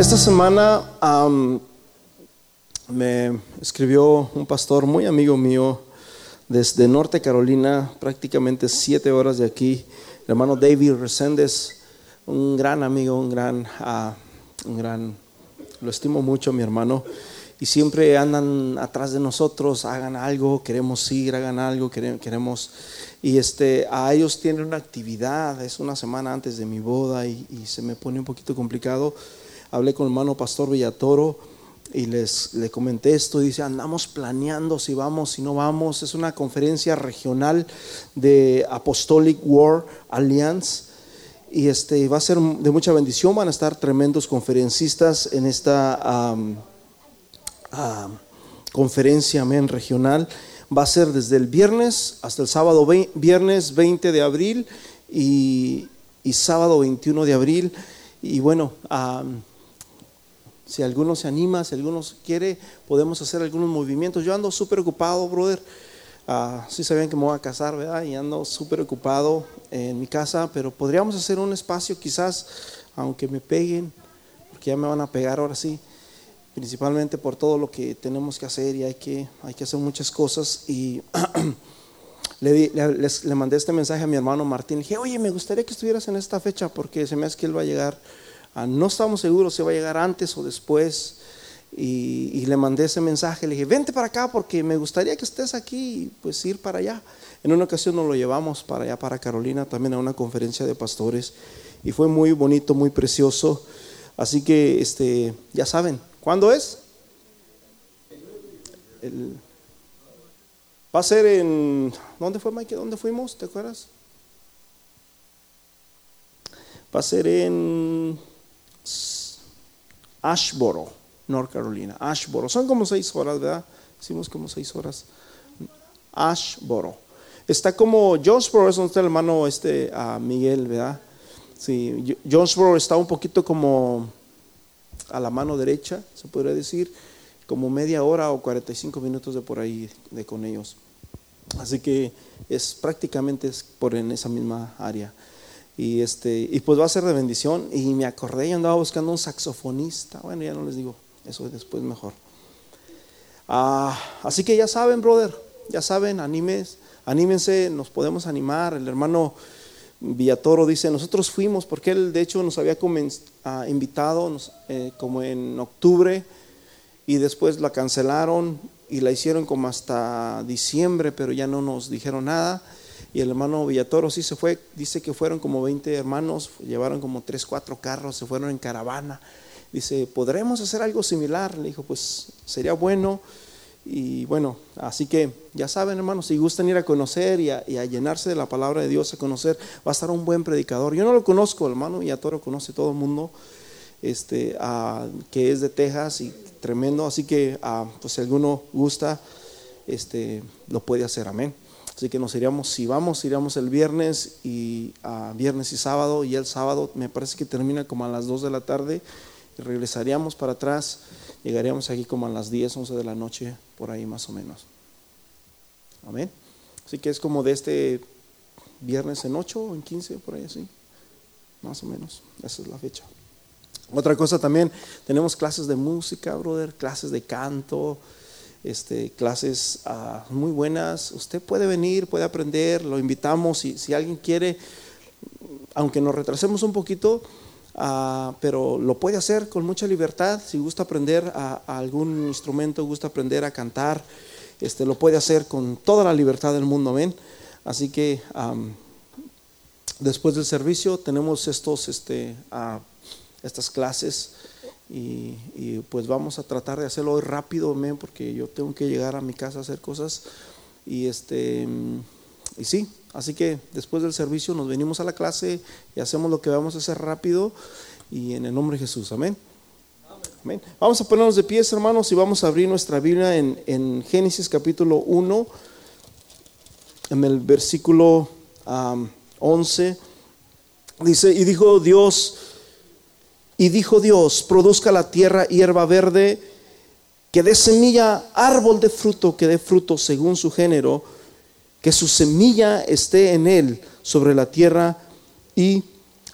Esta semana me escribió un pastor muy amigo mío desde Norte Carolina, prácticamente siete horas de aquí, el hermano David Reséndez, un gran amigo, un gran, ah, un gran, lo estimo mucho mi hermano, y siempre andan atrás de nosotros, hagan algo, queremos ir, hagan algo, queremos, y este, a ellos tienen una actividad, es una semana antes de mi boda y se me pone un poquito complicado hablé con el hermano Pastor Villatoro y les le comenté esto. Dice, andamos planeando si vamos, si no vamos. Es una conferencia regional de Apostolic War Alliance. Y este, va a ser de mucha bendición. Van a estar tremendos conferencistas en esta conferencia amén, regional. Va a ser desde el viernes hasta el sábado, viernes 20 de abril y, sábado 21 de abril. Y bueno, si alguno se anima, si alguno quiere, podemos hacer algunos movimientos. Yo ando súper ocupado, brother. Ah, sí sabían que me voy a casar, ¿verdad? Y ando súper ocupado en mi casa, pero podríamos hacer un espacio quizás, aunque me peguen, porque ya me van a pegar ahora sí, principalmente por todo lo que tenemos que hacer y hay que, hay que hacer muchas cosas. Y le, le, mandé este mensaje a mi hermano Martín, le dije, oye, me gustaría que estuvieras en esta fecha porque se me hace que él va a llegar no estamos seguros si va a llegar antes o después. Y, le mandé ese mensaje, le dije, vente para acá porque me gustaría que estés aquí y pues ir para allá. En una ocasión nos lo llevamos para allá, para Carolina, también a una conferencia de pastores. Y fue muy bonito, muy precioso. Así que, este, ya saben, ¿cuándo es? va a ser en, ¿dónde fue Mike? ¿Dónde fuimos? ¿Te acuerdas? Va a ser en Ashboro, North Carolina. Ashboro. Son como seis horas, ¿verdad? Hicimos como seis horas. Ashboro. Está como Jonesboro, es donde está el hermano este, a Miguel, ¿verdad? Sí, Jonesboro está un poquito como a la mano derecha, se podría decir, como media hora o 45 minutos de por ahí de con ellos. Así que es prácticamente por en esa misma área. Y, este, y pues va a ser de bendición. Y me acordé y andaba buscando un saxofonista. Bueno, ya no les digo, eso después mejor. Ah, así que ya saben, brother, ya saben, animes, anímense, nos podemos animar. El hermano Villatoro dice, nosotros fuimos, porque él de hecho nos había ah, invitado eh, como en octubre y después la cancelaron y la hicieron como hasta diciembre, pero ya no nos dijeron nada. Y el hermano Villatoro sí se fue, dice que fueron como 20 hermanos, llevaron como 3, 4 carros, se fueron en caravana. Dice, ¿podremos hacer algo similar? Le dijo, pues sería bueno. Y bueno, así que ya saben, hermanos, si gustan ir a conocer y a, llenarse de la palabra de Dios, a conocer, va a estar un buen predicador. Yo no lo conozco, hermano Villatoro conoce todo el mundo, este, que es de Texas y tremendo. Así que, pues si alguno gusta, este, lo puede hacer. Amén. Así que nos iríamos, si vamos, iríamos el viernes y a viernes y sábado y el sábado me parece que termina como a las 2 de la tarde y regresaríamos para atrás, llegaríamos aquí como a las 10, 11 de la noche, por ahí más o menos. Amén. Así que es como de este viernes en 8 o en 15, por ahí así, más o menos, esa es la fecha. Otra cosa también, tenemos clases de música, brother, clases de canto, este, clases ah, muy buenas. Usted puede venir, puede aprender, lo invitamos. Si, si alguien quiere, aunque nos retrasemos un poquito, ah, pero lo puede hacer con mucha libertad. Si gusta aprender a, algún instrumento, gusta aprender a cantar, este, lo puede hacer con toda la libertad del mundo. Amén. Así que después del servicio tenemos estos, este, ah, estas clases y, pues vamos a tratar de hacerlo hoy rápido, porque yo tengo que llegar a mi casa a hacer cosas. Y, este, y sí, así que después del servicio nos venimos a la clase y hacemos lo que vamos a hacer rápido y en el nombre de Jesús. Amén. Amén. Vamos a ponernos de pies, hermanos, y vamos a abrir nuestra Biblia en, en Génesis capítulo 1, en el versículo 11. Dice, y dijo Dios, y dijo Dios, produzca la tierra hierba verde, que dé semilla árbol de fruto, que dé fruto según su género, que su semilla esté en él sobre la tierra. Y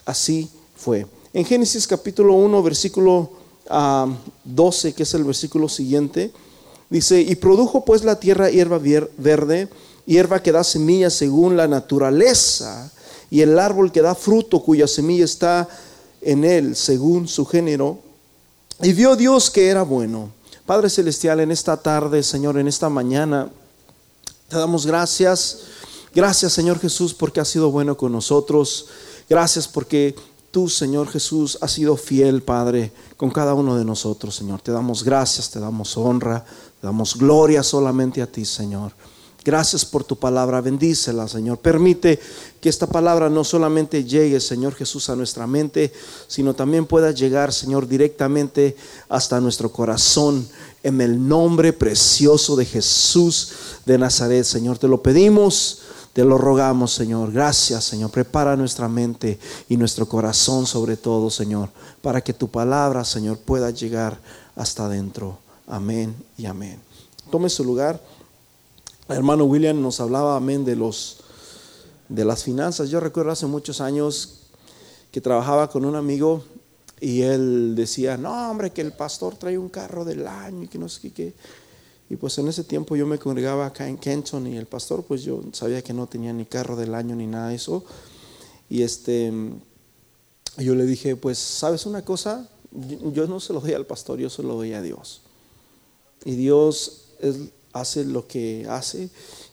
así fue. En Génesis capítulo 1, versículo 12, que es el versículo siguiente, dice, y produjo pues la tierra hierba verde, hierba que da semilla según la naturaleza, y el árbol que da fruto cuya semilla está en él según su género. Y vio Dios que era bueno. Padre Celestial, en esta tarde, Señor, en esta mañana, te damos gracias. Gracias, Señor Jesús, porque has sido bueno con nosotros. Gracias porque tú, Señor Jesús, has sido fiel, Padre, con cada uno de nosotros, Señor. Te damos gracias, te damos honra, te damos gloria solamente a ti, Señor. Gracias por tu palabra, bendícela, Señor. Permite que esta palabra no solamente llegue, Señor Jesús, a nuestra mente, sino también pueda llegar, Señor, directamente hasta nuestro corazón. En el nombre precioso de Jesús de Nazaret, Señor, te lo pedimos. Te lo rogamos, Señor. Gracias, Señor. Prepara nuestra mente y nuestro corazón sobre todo, Señor, para que tu palabra, Señor, pueda llegar hasta adentro. Amén y amén. Tome su lugar hermano William nos hablaba, amén, de los de las finanzas. Yo recuerdo hace muchos años que trabajaba con un amigo y él decía, no, hombre, que el pastor trae un carro del año y que no sé qué. Y pues en ese tiempo yo me congregaba acá en Kenton y el pastor, pues yo sabía que no tenía ni carro del año ni nada de eso. Y este, yo le dije, pues, ¿sabes una cosa? Yo, no se lo doy al pastor, yo se lo doy a Dios. Y Dios es, hace lo que hace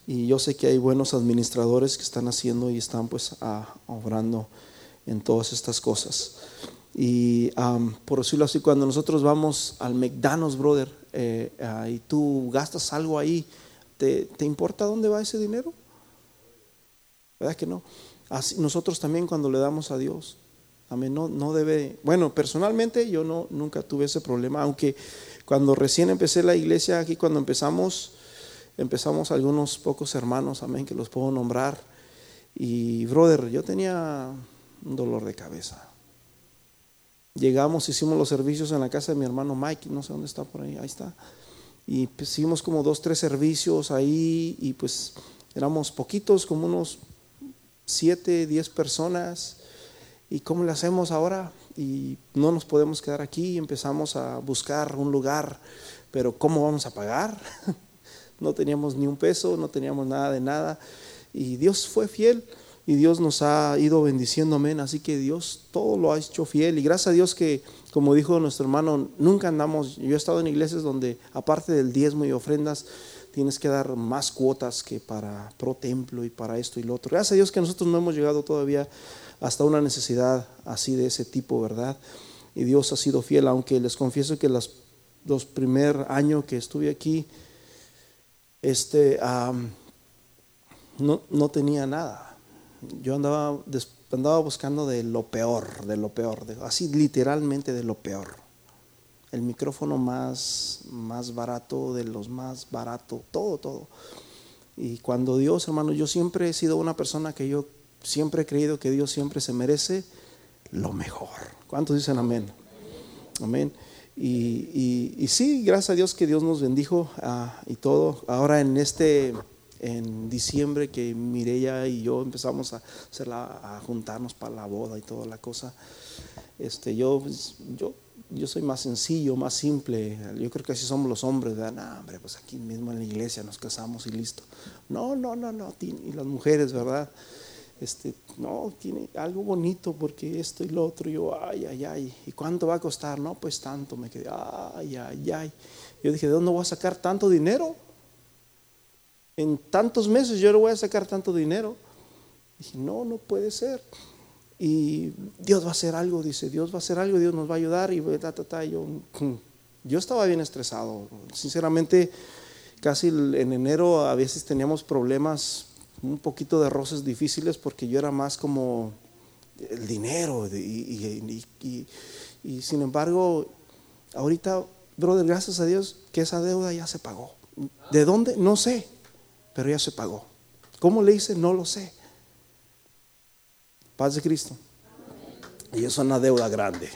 y yo sé que hay buenos administradores que están haciendo y están pues obrando en todas estas cosas. Y por decirlo así, cuando nosotros vamos al McDonald's, brother, eh, ah, y tú gastas algo ahí, ¿te, importa dónde va ese dinero? ¿Verdad que no? Nosotros también cuando le damos a Dios, amén, no, no debe, bueno, personalmente yo no, nunca tuve ese problema, aunque cuando recién empecé la iglesia, aquí cuando empezamos, empezamos algunos pocos hermanos, amén, que los puedo nombrar. Y, brother, yo tenía un dolor de cabeza. Llegamos, hicimos los servicios en la casa de mi hermano Mike, no sé dónde está por ahí, ahí está. Y pues, hicimos como dos, tres servicios ahí y pues éramos poquitos, como unos siete, diez personas. ¿Y cómo le hacemos ahora? Y no nos podemos quedar aquí, empezamos a buscar un lugar, pero ¿cómo vamos a pagar? no teníamos ni un peso, no teníamos nada de nada, y Dios fue fiel y Dios nos ha ido bendiciendo, amén, así que Dios todo lo ha hecho fiel y gracias a Dios que, como dijo nuestro hermano, nunca andamos, yo he estado en iglesias donde aparte del diezmo y ofrendas, tienes que dar más cuotas que para pro templo y para esto y lo otro. Gracias a Dios que nosotros no hemos llegado todavía hasta una necesidad así de ese tipo, ¿verdad? Y Dios ha sido fiel, aunque les confieso que los, los primer años que estuve aquí, este, no, no, tenía nada. Yo andaba, andaba buscando de lo peor, de lo peor, así literalmente de lo peor. El micrófono más, más barato, de los más baratos, todo, todo. Y cuando Dios, hermano, yo siempre he sido una persona que yo siempre he creído que Dios siempre se merece lo mejor. ¿Cuántos dicen amén? Amén. Y, y, sí, gracias a Dios que Dios nos bendijo ah, y todo. Ahora en este, en diciembre que Mireya y yo empezamos a, a juntarnos para la boda y toda la cosa. Este, yo, pues, yo, yo soy más sencillo, más simple. Yo creo que así somos los hombres. ¿verdad? Hombre, pues aquí mismo en la iglesia nos casamos y listo. No, no, no, no. Y las mujeres, ¿verdad? Este, no, tiene algo bonito porque esto y lo otro. yo, ay, ay, ay. ¿Y cuánto va a costar? No, pues tanto. Me quedé, ay, ay, ay. Yo dije, ¿de dónde voy a sacar tanto dinero? En tantos meses yo no voy a sacar tanto dinero. Dije, no, no puede ser. Y Dios va a hacer algo, dice, Dios va a hacer algo, Dios nos va a ayudar. Y ta, ta, ta. Yo, yo estaba bien estresado. Sinceramente, casi en enero a veces teníamos problemas un poquito de roces difíciles porque yo era más como el dinero y, sin embargo, ahorita, brother, gracias a Dios que esa deuda ya se pagó. ¿De dónde? No sé, pero ya se pagó. ¿Cómo le hice? No lo sé. Paz de Cristo. Y es una deuda grande.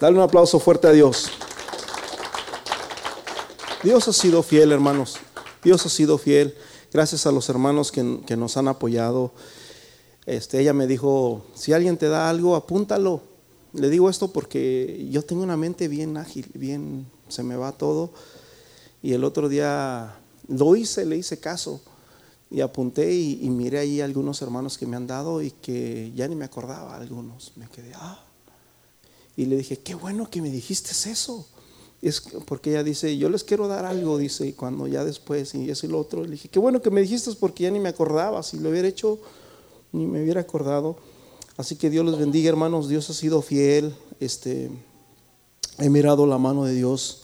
Dale un aplauso fuerte a Dios. Dios ha sido fiel, hermanos. Dios ha sido fiel. Gracias a los hermanos que, nos han apoyado. Este, ella me dijo, si alguien te da algo, apúntalo. le digo esto porque yo tengo una mente bien ágil, bien, se me va todo. Y el otro día lo hice, le hice caso y apunté y, miré ahí algunos hermanos que me han dado y que ya ni me acordaba algunos. Me quedé, ah. Y le dije, qué bueno que me dijiste eso. Es porque ella dice, yo les quiero dar algo, dice, y cuando ya después, y eso y lo otro, le dije, qué bueno que me dijiste porque ya ni me acordaba, si lo hubiera hecho, ni me hubiera acordado. Así que Dios los bendiga, hermanos, Dios ha sido fiel, este, he mirado la mano de Dios.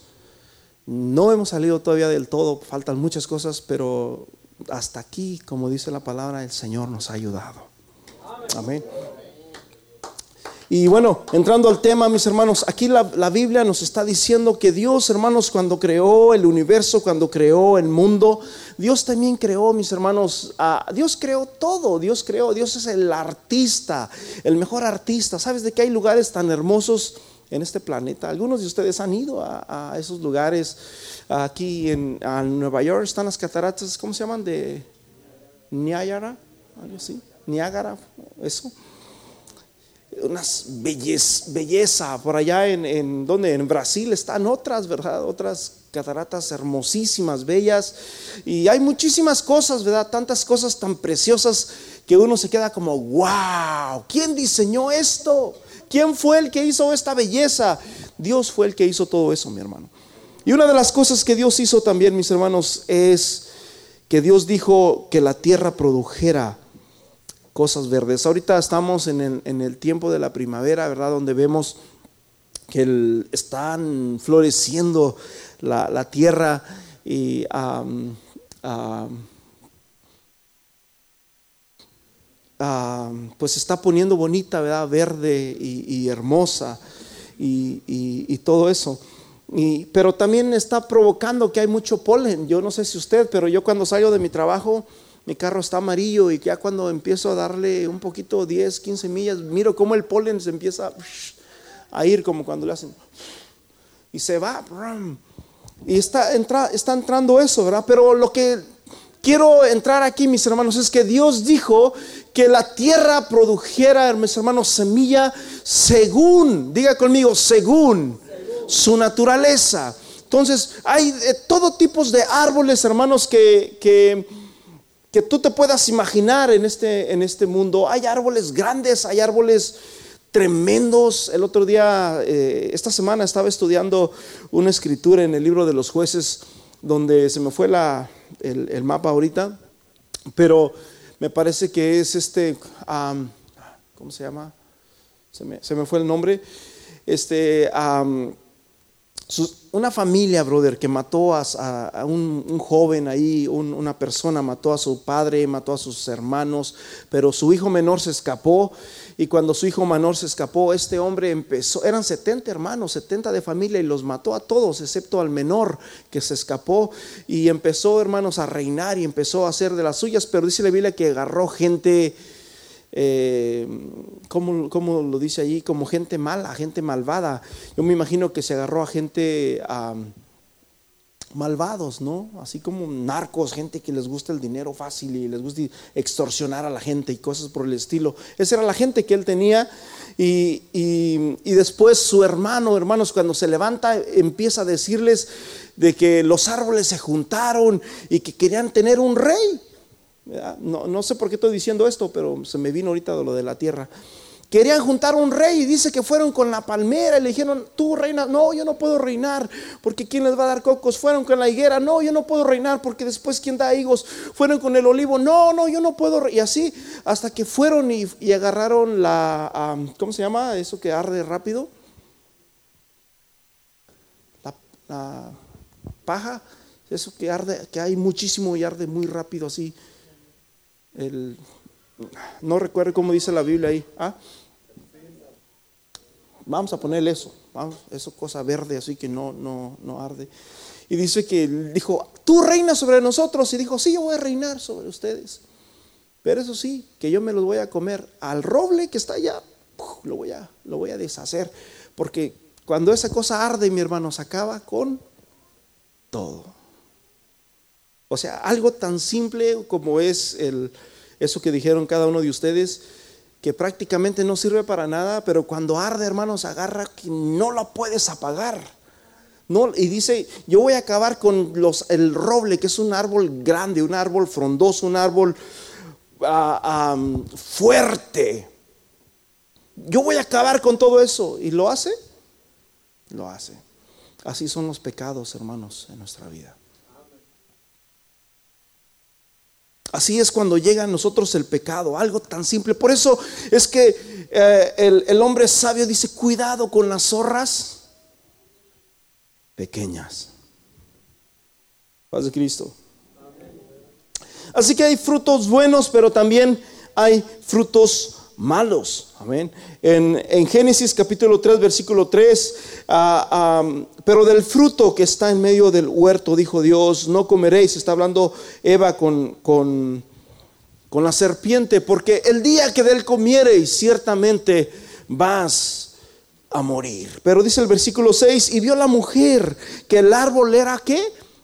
No hemos salido todavía del todo, faltan muchas cosas, pero hasta aquí, como dice la palabra, el Señor nos ha ayudado. Amén. Y bueno, entrando al tema, mis hermanos, aquí la, Biblia nos está diciendo que Dios, hermanos, cuando creó el universo, cuando creó el mundo, Dios también creó, mis hermanos, Dios creó todo, Dios creó, Dios es el artista, el mejor artista. ¿Sabes de que hay lugares tan hermosos? en este planeta. Algunos de ustedes han ido a, esos lugares. Aquí en Nueva York están las cataratas, ¿cómo se llaman? De Niagara, algo así. Niagara, eso. Unas belleza. Por allá en, en donde en Brasil están otras, ¿verdad? Otras cataratas hermosísimas, bellas. Y hay muchísimas cosas, ¿verdad? Tantas cosas tan preciosas que uno se queda como, wow, ¿quién diseñó esto? ¿Quién fue el que hizo esta belleza? Dios fue el que hizo todo eso, mi hermano. Y una de las cosas que Dios hizo también, mis hermanos, es que Dios dijo que la tierra produjera cosas verdes. Ahorita estamos en el, tiempo de la primavera, ¿verdad? Donde vemos que están floreciendo la, tierra y pues está poniendo bonita, ¿verdad? Verde y, hermosa y, todo eso. pero también está provocando que hay mucho polen. Yo no sé si usted, pero yo cuando salgo de mi trabajo, mi carro está amarillo y ya cuando empiezo a darle un poquito, 10, 15 millas, miro cómo el polen se empieza a ir como cuando le hacen y se va. Y está, entra, está entrando eso, ¿verdad? Pero lo que quiero entrar aquí, mis hermanos, es que Dios dijo que la tierra produjera, mis hermanos, semilla según, diga conmigo, según, su naturaleza. Entonces, hay de todo tipo de árboles, hermanos, que, que, tú te puedas imaginar en este, en este mundo. Hay árboles grandes, hay árboles tremendos. El otro día, eh, esta semana, estaba estudiando una escritura en el libro de los jueces, donde se me fue el, mapa ahorita, pero me parece que es este, ¿cómo se llama? Se me, fue el nombre. Este, una familia, brother, que mató a, un, joven ahí, una persona mató a su padre, mató a sus hermanos, pero su hijo menor se escapó y cuando su hijo menor se escapó, este hombre empezó, eran 70 hermanos, 70 de familia y los mató a todos, excepto al menor que se escapó y empezó, hermanos, a reinar y empezó a hacer de las suyas, pero dice la Biblia que agarró gente eh, ¿cómo, lo dice allí? Como gente mala, gente malvada. Yo me imagino que se agarró a gente malvados, ¿no? Así como narcos, gente que les gusta el dinero fácil y les gusta extorsionar a la gente y cosas por el estilo. Esa era la gente que él tenía. Y, y después su hermano, hermanos, cuando se levanta, empieza a decirles de que los árboles se juntaron y que querían tener un rey. No, no sé por qué estoy diciendo esto, pero se me vino ahorita de lo de la tierra. Querían juntar un rey y dice que fueron con la palmera y le dijeron, tú reinas, no, yo no puedo reinar porque ¿quién les va a dar cocos? Fueron con la higuera, no, yo no puedo reinar porque después ¿quién da higos? Fueron con el olivo, no, no, yo no puedo. Y así hasta que fueron y, agarraron la, ¿cómo se llama? Eso que arde rápido. La, paja, eso que arde, que hay muchísimo y arde muy rápido así el, no recuerdo cómo dice la Biblia ahí. ¿Ah? Vamos a ponerle eso, vamos, eso cosa verde así que no, no, no arde. Y dice que dijo, tú reinas sobre nosotros. Y dijo, sí, yo voy a reinar sobre ustedes. Pero eso sí, que yo me los voy a comer al roble que está allá, lo voy a, lo voy a deshacer. Porque cuando esa cosa arde, mi hermano, se acaba con todo. O sea, algo tan simple como es el, eso que dijeron cada uno de ustedes, que prácticamente no sirve para nada, pero cuando arde, hermanos, agarra que no lo puedes apagar. No, y dice, yo voy a acabar con los, el roble, que es un árbol grande, un árbol frondoso, un árbol ah, fuerte. Yo voy a acabar con todo eso. ¿Y lo hace? Lo hace. Así son los pecados, hermanos, en nuestra vida. Así es cuando llega a nosotros el pecado, algo tan simple. Por eso es que eh, el, hombre sabio dice, cuidado con las zorras pequeñas. Paz de Cristo. Así que hay frutos buenos, pero también hay frutos malos. Amén. En, Génesis capítulo 3, versículo 3, ah, pero del fruto que está en medio del huerto, dijo Dios, no comeréis. Está hablando Eva con, con, con la serpiente, porque el día que de él comiereis, ciertamente vas a morir. Pero dice el versículo 6, y vio la mujer que el árbol era qué?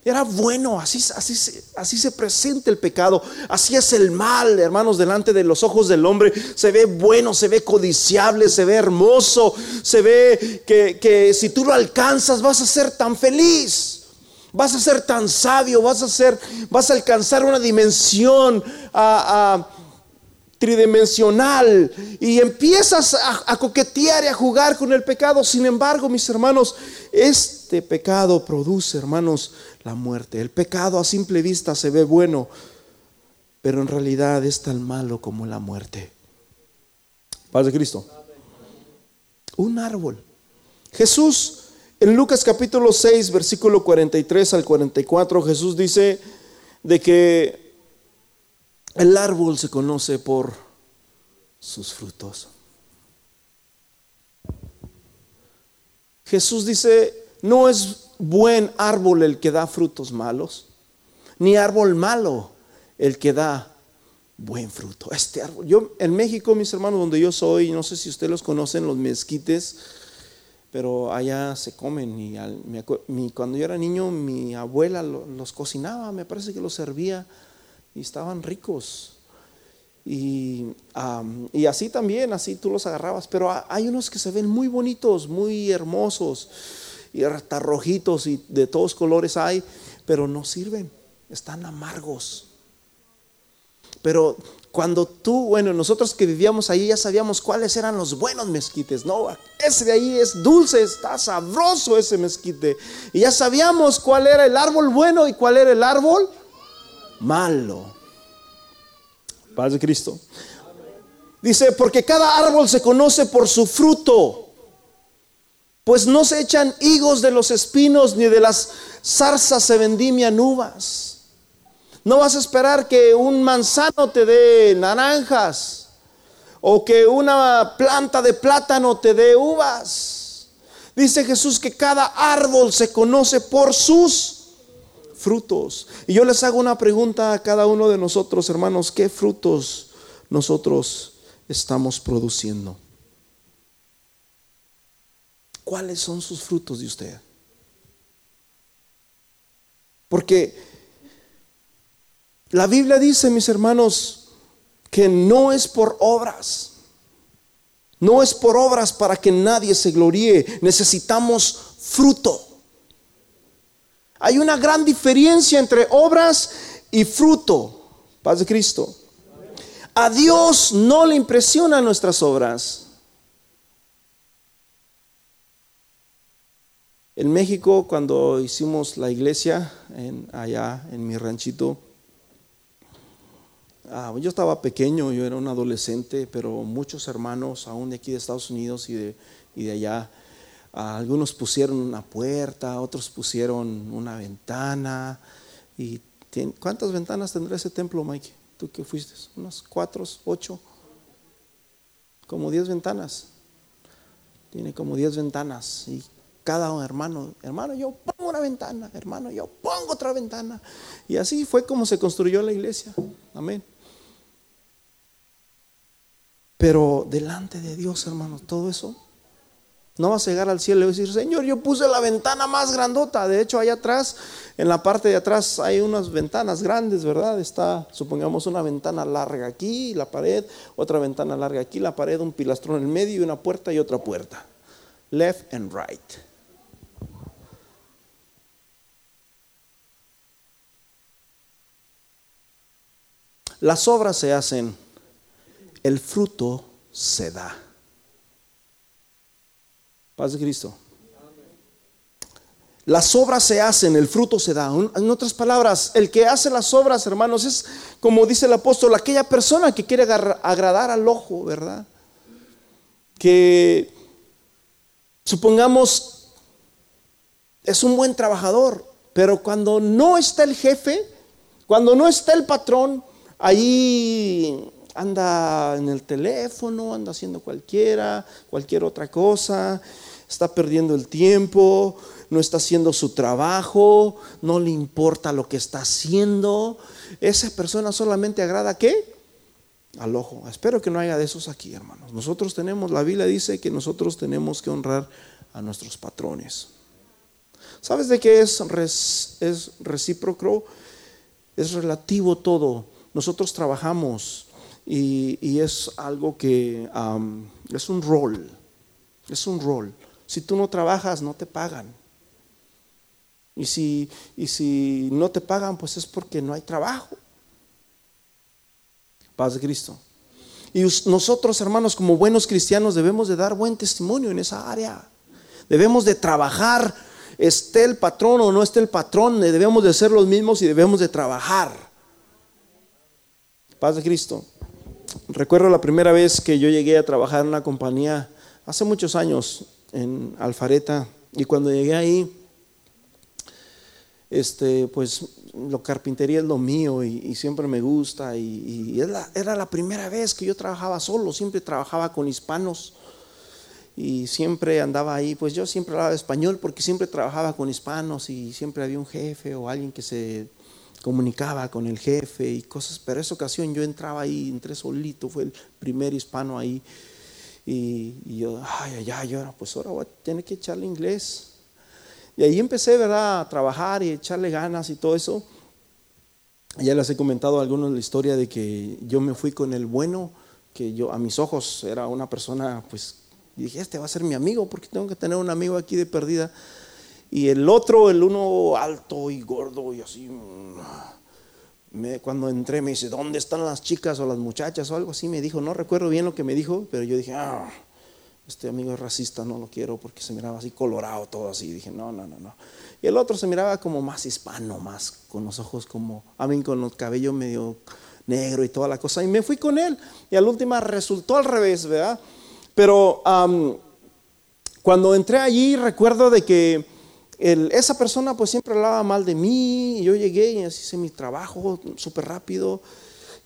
Era bueno, así, así, así se presenta el pecado, así es el mal, hermanos, delante de los ojos del hombre. Se ve bueno, se ve codiciable, se ve hermoso, se ve que, que si tú lo alcanzas vas a ser tan feliz, vas a ser tan sabio, vas a ser, vas a alcanzar una dimensión a tridimensional y empiezas a, coquetear y a jugar con el pecado. Sin embargo, mis hermanos, este pecado produce, hermanos, la muerte. El pecado a simple vista se ve bueno, pero en realidad es tan malo como la muerte. Paz de Cristo. Un árbol. Jesús, en Lucas capítulo 6, versículo 43 al 44, Jesús dice de que el árbol se conoce por sus frutos. Jesús dice, no es buen árbol el que da frutos malos, ni árbol malo el que da buen fruto. Este árbol, yo en México, mis hermanos, donde yo soy, no sé si ustedes los conocen, los mezquites, pero allá se comen. Y cuando yo era niño, mi abuela los cocinaba, me parece que los servía y estaban ricos. Y, y, así también, así tú los agarrabas. Pero hay unos que se ven muy bonitos, muy hermosos, y hasta rojitos y de todos colores hay, pero no sirven, están amargos. Pero cuando tú, bueno, nosotros que vivíamos ahí ya sabíamos cuáles eran los buenos mezquites. No, ese de ahí es dulce, está sabroso ese mezquite. Y ya sabíamos cuál era el árbol bueno y cuál era el árbol malo. Paz de Cristo. Dice, porque cada árbol se conoce por su fruto. Pues no se echan higos de los espinos, ni de las zarzas se vendimian uvas. No vas a esperar que un manzano te dé naranjas o que una planta de plátano te dé uvas. Dice Jesús que cada árbol se conoce por sus frutos. Y yo les hago una pregunta a cada uno de nosotros, hermanos, ¿qué frutos nosotros estamos produciendo? ¿Cuáles son sus frutos de usted? Porque la Biblia dice, mis hermanos, que no es por obras. No es por obras para que nadie se gloríe. Necesitamos fruto. Hay una gran diferencia entre obras y fruto. Paz de Cristo. A Dios no le impresionan nuestras obras. En México, cuando hicimos la iglesia allá en mi ranchito, ah, yo estaba pequeño, yo era un adolescente, pero muchos hermanos, aún de aquí de Estados Unidos y de allá, algunos pusieron una puerta, otros pusieron una ventana. Y ¿Cuántas ventanas tendrá ese templo, Mike? ¿Tú que fuiste? ¿Unas cuatro, ocho? Como diez ventanas. Tiene como diez ventanas. Y cada hermano, hermano, yo pongo una ventana, hermano, yo pongo otra ventana. Y así fue como se construyó la iglesia. Amén. Pero delante de Dios, hermanos, todo eso No vas a llegar al cielo y decir, Señor, yo puse la ventana más grandota. De hecho, allá atrás, en la parte de atrás, hay unas ventanas grandes, ¿verdad? Está, supongamos, una ventana larga aquí, la pared, otra ventana larga aquí, la pared, un pilastrón en el medio y una puerta y otra puerta. Left and right. Las obras se hacen, el fruto se da. Paz de Cristo. Las obras se hacen, el fruto se da. En otras palabras, el que hace las obras, hermanos, es como dice el apóstol, aquella persona que quiere agradar al ojo, ¿verdad? Que supongamos es un buen trabajador, pero cuando no está el jefe, cuando no está el patrón, ahí anda en el teléfono, anda haciendo cualquiera, cualquier otra cosa, está perdiendo el tiempo, no está haciendo su trabajo, no le importa lo que está haciendo. Esa persona solamente agrada a qué? Al ojo. Espero que no haya de esos aquí, hermanos. Nosotros tenemos, la Biblia dice que nosotros tenemos que honrar a nuestros patrones. ¿Sabes de qué es, es recíproco? Es relativo todo nosotros trabajamos y, es algo que es un rol, es un rol. Si tú no trabajas, no te pagan. Y si, y si no te pagan, pues es porque no hay trabajo. Paz de Cristo. Y nosotros, hermanos, como buenos cristianos, debemos de dar buen testimonio en esa área. Debemos de trabajar, esté el patrón o no esté el patrón, debemos de ser los mismos y debemos de trabajar. Paz de Cristo. Recuerdo la primera vez que yo llegué a trabajar en una compañía hace muchos años en Alfareta y cuando llegué ahí, este, pues lo carpintería es lo mío y, siempre me gusta y, era, la primera vez que yo trabajaba solo, siempre trabajaba con hispanos y siempre andaba ahí, pues yo siempre hablaba español porque siempre trabajaba con hispanos y siempre había un jefe o alguien que se comunicaba con el jefe y cosas, pero esa ocasión yo entraba ahí, entré solito, fue el primer hispano ahí, y, yo, ay, ay, ay, pues ahora voy a tener que echarle inglés. Y ahí empecé, ¿verdad?, a trabajar y echarle ganas y todo eso. Ya les he comentado a algunos la historia de que yo me fui con el bueno, que yo a mis ojos era una persona, pues, y dije, este va a ser mi amigo, porque tengo que tener un amigo aquí de perdida. Y el otro, el uno alto y gordo y así, me, cuando entré me dice, ¿dónde están las chicas o las muchachas o algo así? Me dijo, no recuerdo bien lo que me dijo, pero yo dije, ah, este amigo es racista, no lo quiero porque se miraba así colorado todo así. dije, no, no, no, no. Y el otro se miraba como más hispano, más con los ojos como, a mí con los cabellos medio negro y toda la cosa. Y me fui con él. Y al último resultó al revés, ¿verdad? Pero cuando entré allí recuerdo de que esa persona pues siempre hablaba mal de mí, y yo llegué y hice mi trabajo súper rápido,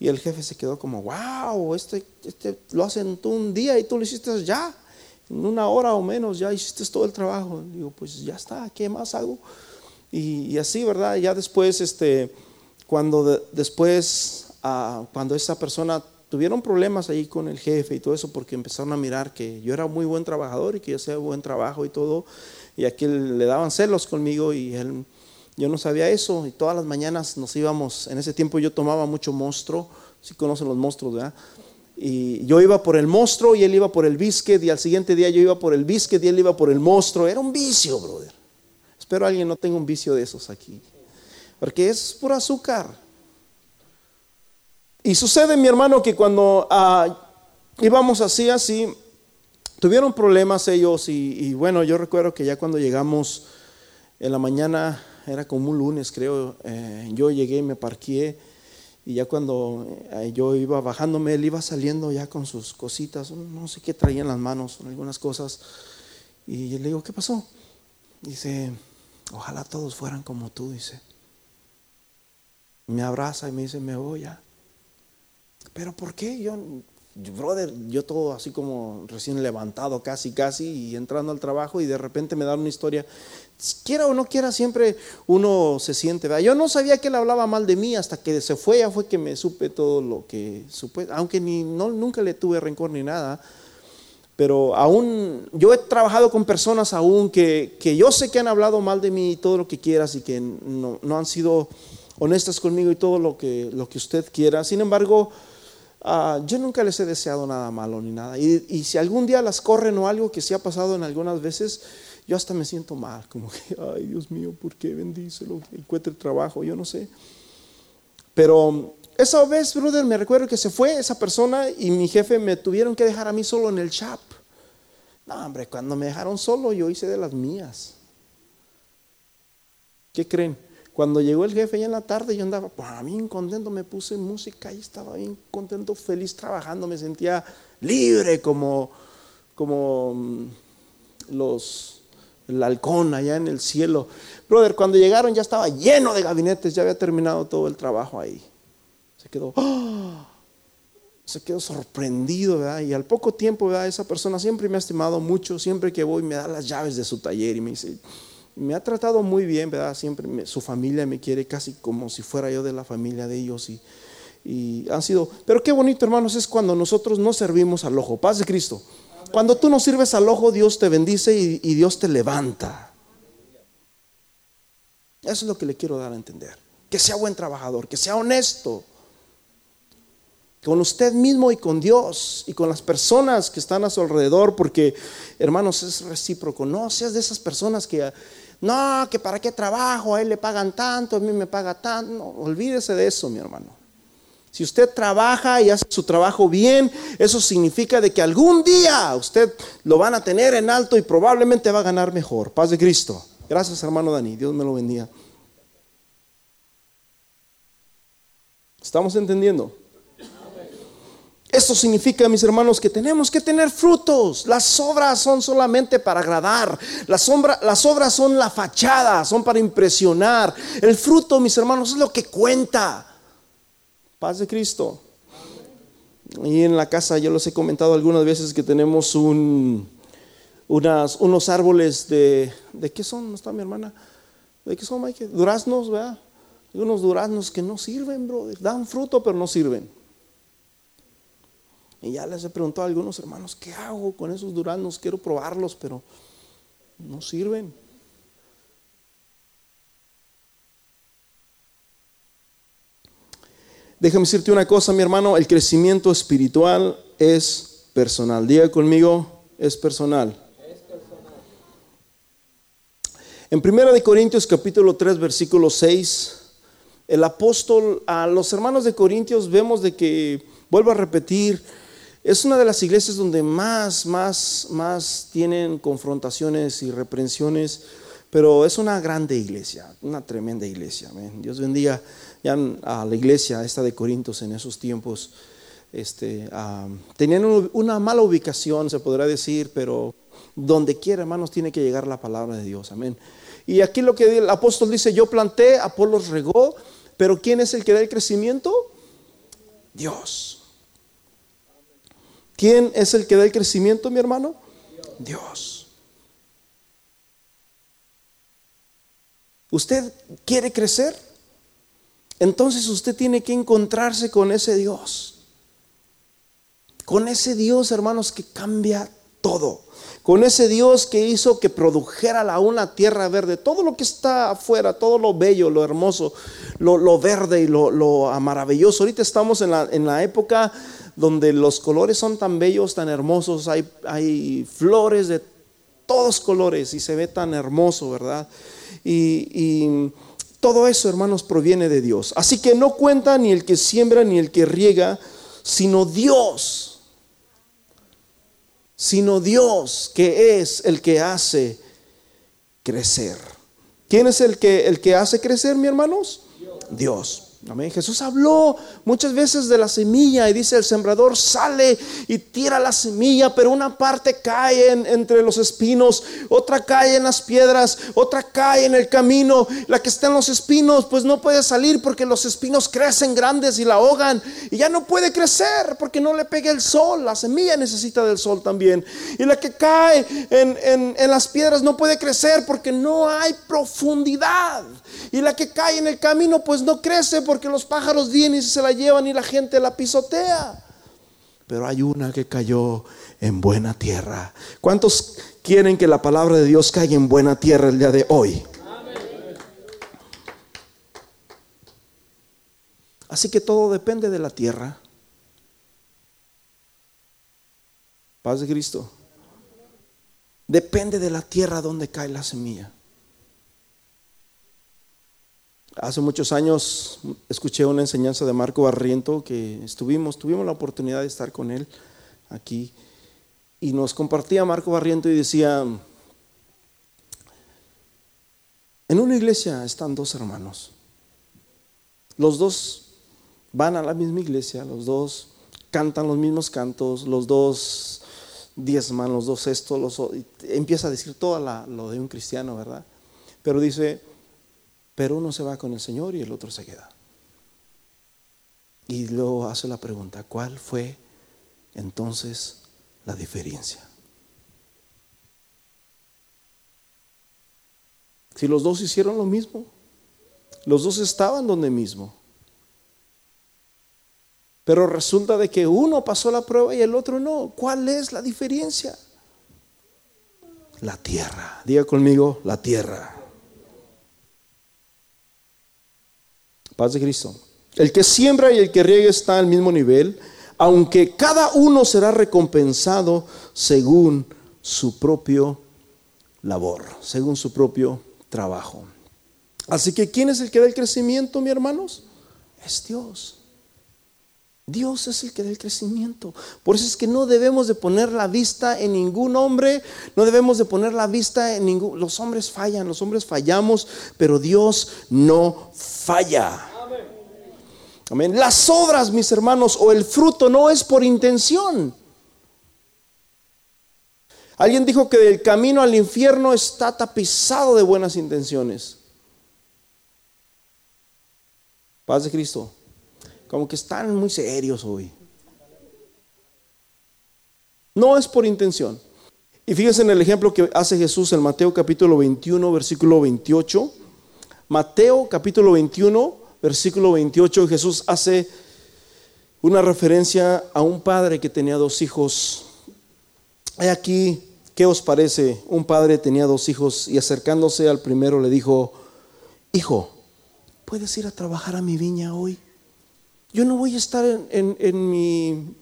y el jefe se quedó como, wow, este, este lo hacen tú un día y tú lo hiciste ya, en una hora o menos ya hiciste todo el trabajo. Digo, pues ya está, ¿qué más hago? Y, así, ¿verdad? Ya después, este, cuando después, ah, cuando esa persona tuvieron problemas ahí con el jefe y todo eso, porque empezaron a mirar que yo era muy buen trabajador y que yo hacía buen trabajo y todo, y aquí le daban celos conmigo y él, yo no sabía eso y todas las mañanas nos íbamos, en ese tiempo yo tomaba mucho monstruo, si conocen los monstruos, ¿verdad? Y yo iba por el monstruo y él iba por el biscuit y al siguiente día yo iba por el biscuit y él iba por el monstruo. Era un vicio, brother. Espero alguien no tenga un vicio de esos aquí. Porque es por azúcar. Y sucede, mi hermano, que cuando ah, íbamos así, así, Tuvieron problemas ellos y, bueno, yo recuerdo que ya cuando llegamos en la mañana, era como un lunes creo, eh, yo llegué y me parqué y ya cuando eh, yo iba bajándome, él iba saliendo ya con sus cositas, no sé qué traía en las manos, algunas cosas. Y le digo, ¿qué pasó? Dice, ojalá todos fueran como tú, dice. Me abraza y me dice, me voy ya. Pero ¿por qué? Yo brother, yo todo así como recién levantado, casi, casi, y entrando al trabajo, y de repente me da una historia. Quiera o no quiera, siempre uno se siente. Yo no sabía que él hablaba mal de mí hasta que se fue, ya fue que me supe todo lo que supe, aunque ni, no, nunca le tuve rencor ni nada. pero aún, yo he trabajado con personas aún que, que, yo sé que han hablado mal de mí y todo lo que quieras y que no, no han sido honestas conmigo y todo lo que, lo que usted quiera. Sin embargo, uh, yo nunca les he deseado nada malo ni nada. Y, si algún día las corren o algo que se ha pasado en algunas veces, yo hasta me siento mal, como que, ay Dios mío, ¿por qué bendícelo? Encuentre trabajo, yo no sé. Pero esa vez, brother, me recuerdo que se fue esa persona y mi jefe me tuvieron que dejar a mí solo en el shop. No, hombre, cuando me dejaron solo yo hice de las mías. ¿Qué creen? Cuando llegó el jefe ya en la tarde yo andaba pues, bien contento, me puse música y estaba bien contento, feliz trabajando, me sentía libre como, como mm, los el halcón allá en el cielo. Brother, cuando llegaron ya estaba lleno de gabinetes, ya había terminado todo el trabajo ahí. Se quedó, ¡ah! se quedó sorprendido, ¿verdad? Y al poco tiempo, ¿verdad? Esa persona siempre me ha estimado mucho, siempre que voy me da las llaves de su taller y me dice, me ha tratado muy bien, ¿verdad? Siempre su familia me quiere casi como si fuera yo de la familia de ellos y, han sido, pero qué bonito hermanos es cuando nosotros no servimos al ojo, paz de Cristo. Cuando tú no sirves al ojo, Dios te bendice y, y Dios te levanta. Eso es lo que le quiero dar a entender. Que sea buen trabajador, que sea honesto con usted mismo y con Dios y con las personas que están a su alrededor, porque hermanos es recíproco, no seas de esas personas que, no, que para qué trabajo, a él le pagan tanto, a mí me paga tanto, no, olvídese de eso, mi hermano. Si usted trabaja y hace su trabajo bien, eso significa de que algún día usted lo van a tener en alto y probablemente va a ganar mejor. Paz de Cristo. Gracias, hermano Dani. Dios me lo bendiga. ¿Estamos entendiendo? Esto significa, mis hermanos, que tenemos que tener frutos. Las obras son solamente para agradar. Las, obras son la fachada, son para impresionar. El fruto, mis hermanos, es lo que cuenta. Paz de Cristo. Y en la casa, yo les he comentado algunas veces que tenemos unos árboles de... ¿De qué son? ¿No está mi hermana? ¿De qué son, Mike? Duraznos, ¿verdad? Hay unos duraznos que no sirven, bro. Dan fruto, pero no sirven. Y ya les he preguntado a algunos hermanos, ¿qué hago con esos duraznos? Quiero probarlos, pero no sirven. Déjame decirte una cosa, mi hermano, el crecimiento espiritual es personal. Diga conmigo, es personal. En 1 Corintios capítulo 3 versículo 6, el apóstol a los hermanos de Corintios vemos de que, vuelvo a repetir, es una de las iglesias donde más, más, más tienen confrontaciones y reprensiones, pero es una grande iglesia, una tremenda iglesia. Dios bendiga ya a la iglesia esta de Corintios en esos tiempos. Este, tenían una mala ubicación, se podrá decir, pero donde quiera, hermanos, tiene que llegar la palabra de Dios. Amén. Y aquí lo que el apóstol dice, yo planté, Apolos regó, pero ¿quién es el que da el crecimiento? Dios. ¿Quién es el que da el crecimiento, mi hermano? Dios. ¿Usted quiere crecer? Entonces usted tiene que encontrarse con ese Dios. Con ese Dios, hermanos, que cambia todo. Con ese Dios que hizo que produjera la una tierra verde. Todo lo que está afuera, todo lo bello, lo hermoso, lo, verde y lo, lo, maravilloso. Ahorita estamos en la, en la época donde los colores son tan bellos, tan hermosos, hay, hay flores de todos colores y se ve tan hermoso, ¿verdad? Y, y, todo eso, hermanos, proviene de Dios. Así que no cuenta ni el que siembra ni el que riega, sino Dios. Sino Dios que es el que hace crecer. ¿Quién es el que, el que hace crecer, mi hermanos? Dios. Amén. Jesús habló muchas veces de la semilla y dice el sembrador sale y tira la semilla, pero una parte cae entre los espinos, otra cae en las piedras, otra cae en el camino. La que está en los espinos pues no puede salir porque los espinos crecen grandes y la ahogan y ya no puede crecer porque no le pega el sol. La semilla necesita del sol también. Y la que cae en, en las piedras no puede crecer porque no hay profundidad. Y la que cae en el camino pues no crece porque los pájaros vienen y se la llevan y la gente la pisotea. Pero hay una que cayó en buena tierra. ¿Cuántos quieren que la palabra de Dios caiga en buena tierra el día de hoy? Así que todo depende de la tierra. Paz de Cristo. Depende de la tierra donde cae la semilla. Hace muchos años escuché una enseñanza de Marco Barriento que estuvimos, tuvimos la oportunidad de estar con él aquí y nos compartía Marco Barriento y decía, en una iglesia están dos hermanos, los dos van a la misma iglesia, los dos cantan los mismos cantos, los dos diezman, los dos esto, los, empieza a decir todo lo de un cristiano, ¿verdad? Pero dice, pero uno se va con el Señor y el otro se queda. Y luego hace la pregunta, ¿cuál fue entonces la diferencia? Si los dos hicieron lo mismo, los dos estaban donde mismo. Pero resulta de que uno pasó la prueba y el otro no. ¿Cuál es la diferencia? La tierra. Diga conmigo, la tierra. Paz de Cristo. El que siembra y el que riega está al mismo nivel, aunque cada uno será recompensado según su propio labor, según su propio trabajo. Así que, ¿quién es el que da el crecimiento, mi hermanos? Es Dios. Dios es el que da el crecimiento. Por eso es que no debemos de poner la vista en ningún hombre, no debemos de poner la vista en ningún... Los hombres fallan, los hombres fallamos, pero Dios no falla. Amén. Las obras, mis hermanos, o el fruto no es por intención. Alguien dijo que el camino al infierno está tapizado de buenas intenciones. Paz de Cristo. Como que están muy serios hoy. No es por intención. Y fíjense en el ejemplo que hace Jesús en Mateo capítulo 21, versículo 28. Mateo capítulo 21, versículo 28, Jesús hace una referencia a un padre que tenía dos hijos. Hay aquí, ¿qué os parece? Un padre tenía dos hijos y acercándose al primero le dijo, hijo, ¿puedes ir a trabajar a mi viña hoy? Yo no voy a estar en, mi,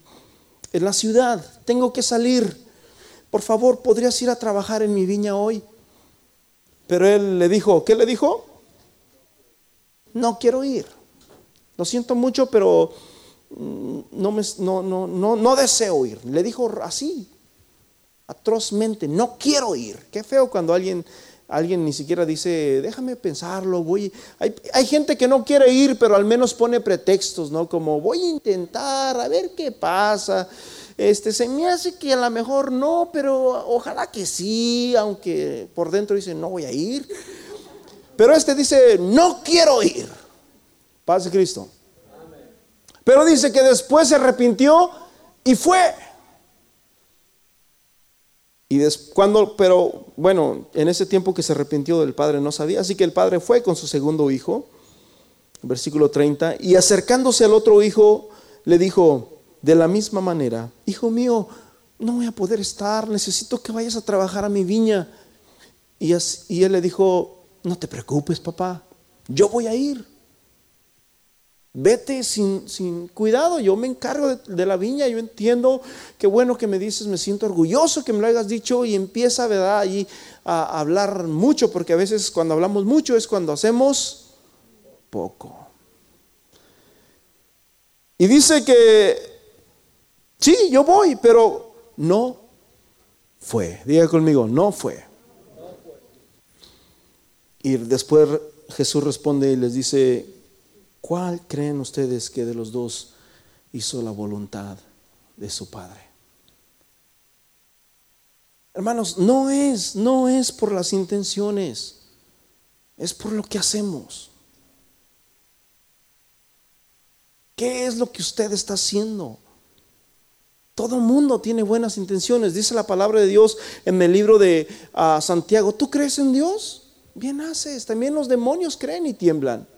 en la ciudad, tengo que salir. Por favor, ¿podrías ir a trabajar en mi viña hoy? Pero él le dijo, ¿qué le dijo? No quiero ir. Lo siento mucho, pero mm, no, me, no, no, no, no deseo ir. Le dijo así, atrozmente, no quiero ir. Qué feo cuando alguien Alguien ni siquiera dice, déjame pensarlo, voy. Hay, hay, gente que no quiere ir, pero al menos pone pretextos, ¿no? Como voy a intentar, a ver qué pasa. Este, se me hace que a lo mejor no, pero ojalá que sí, aunque por dentro dice, no voy a ir. Pero este dice, no quiero ir. Paz de Cristo. Pero dice que después se arrepintió y fue. Y cuando, pero bueno, en ese tiempo que se arrepintió del padre no sabía, así que el padre fue con su segundo hijo, versículo 30, y acercándose al otro hijo le dijo, de la misma manera, hijo mío, no voy a poder estar, necesito que vayas a trabajar a mi viña. Y él le dijo, no te preocupes, papá, yo voy a ir. Vete sin, sin, cuidado, yo me encargo de, la viña, yo entiendo qué bueno que me dices, me siento orgulloso que me lo hayas dicho y empieza, ¿verdad? Allí a hablar mucho, porque a veces cuando hablamos mucho es cuando hacemos poco. Y dice que, sí, yo voy, pero no fue. Diga conmigo, no fue. Y después Jesús responde y les dice, ¿Cuál creen ustedes que de los dos hizo la voluntad de su Padre? Hermanos, no es, no es por las intenciones, es por lo que hacemos. ¿Qué es lo que usted está haciendo? Todo el mundo tiene buenas intenciones. Dice la palabra de Dios en el libro de ah, Santiago. ¿Tú crees en Dios? Bien haces. También los demonios creen y tiemblan.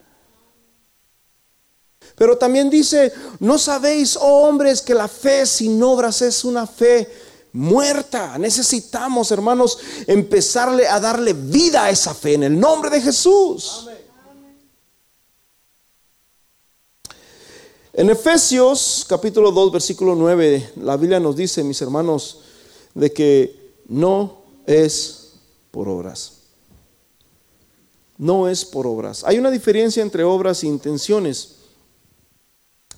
Pero también dice, no sabéis, oh hombres, que la fe sin obras es una fe muerta. Necesitamos, hermanos, empezarle a darle vida a esa fe en el nombre de Jesús. En Efesios capítulo 2, versículo 9, la Biblia nos dice, mis hermanos, de que no es por obras. No es por obras. Hay una diferencia entre obras e intenciones.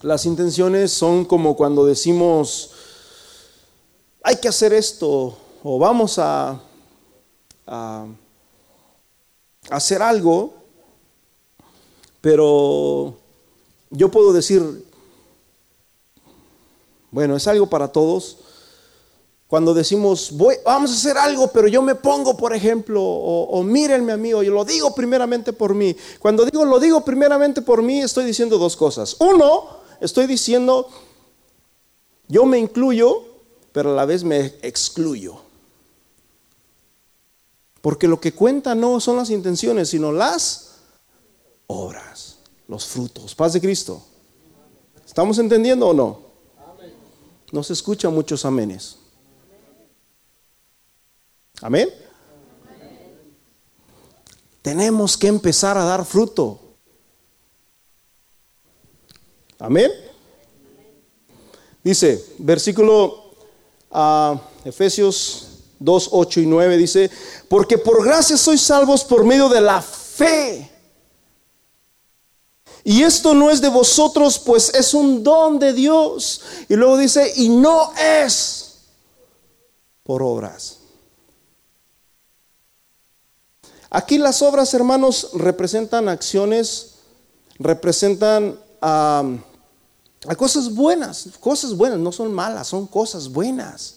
Las intenciones son como cuando decimos, hay que hacer esto o vamos a, hacer algo, pero yo puedo decir, bueno, es algo para todos. Cuando decimos, vamos a hacer algo, pero yo me pongo, por ejemplo, o, o mírenme a mí, o yo lo digo primeramente por mí. Cuando digo lo digo primeramente por mí, estoy diciendo dos cosas. Uno, estoy diciendo, yo me incluyo pero a la vez me excluyo. Porque lo que cuenta no son las intenciones, sino las obras, los frutos. Paz de Cristo. ¿Estamos entendiendo o no? No se escuchan muchos amenes. Amén. Tenemos que empezar a dar fruto. Amén. Dice, versículo a Efesios 2, 8 y 9 dice, porque por gracia sois salvos por medio de la fe. Y esto no es de vosotros, pues es un don de Dios. Y luego dice, y no es por obras. Aquí las obras, hermanos, representan acciones, representan hay cosas buenas, cosas buenas, no son malas, son cosas buenas.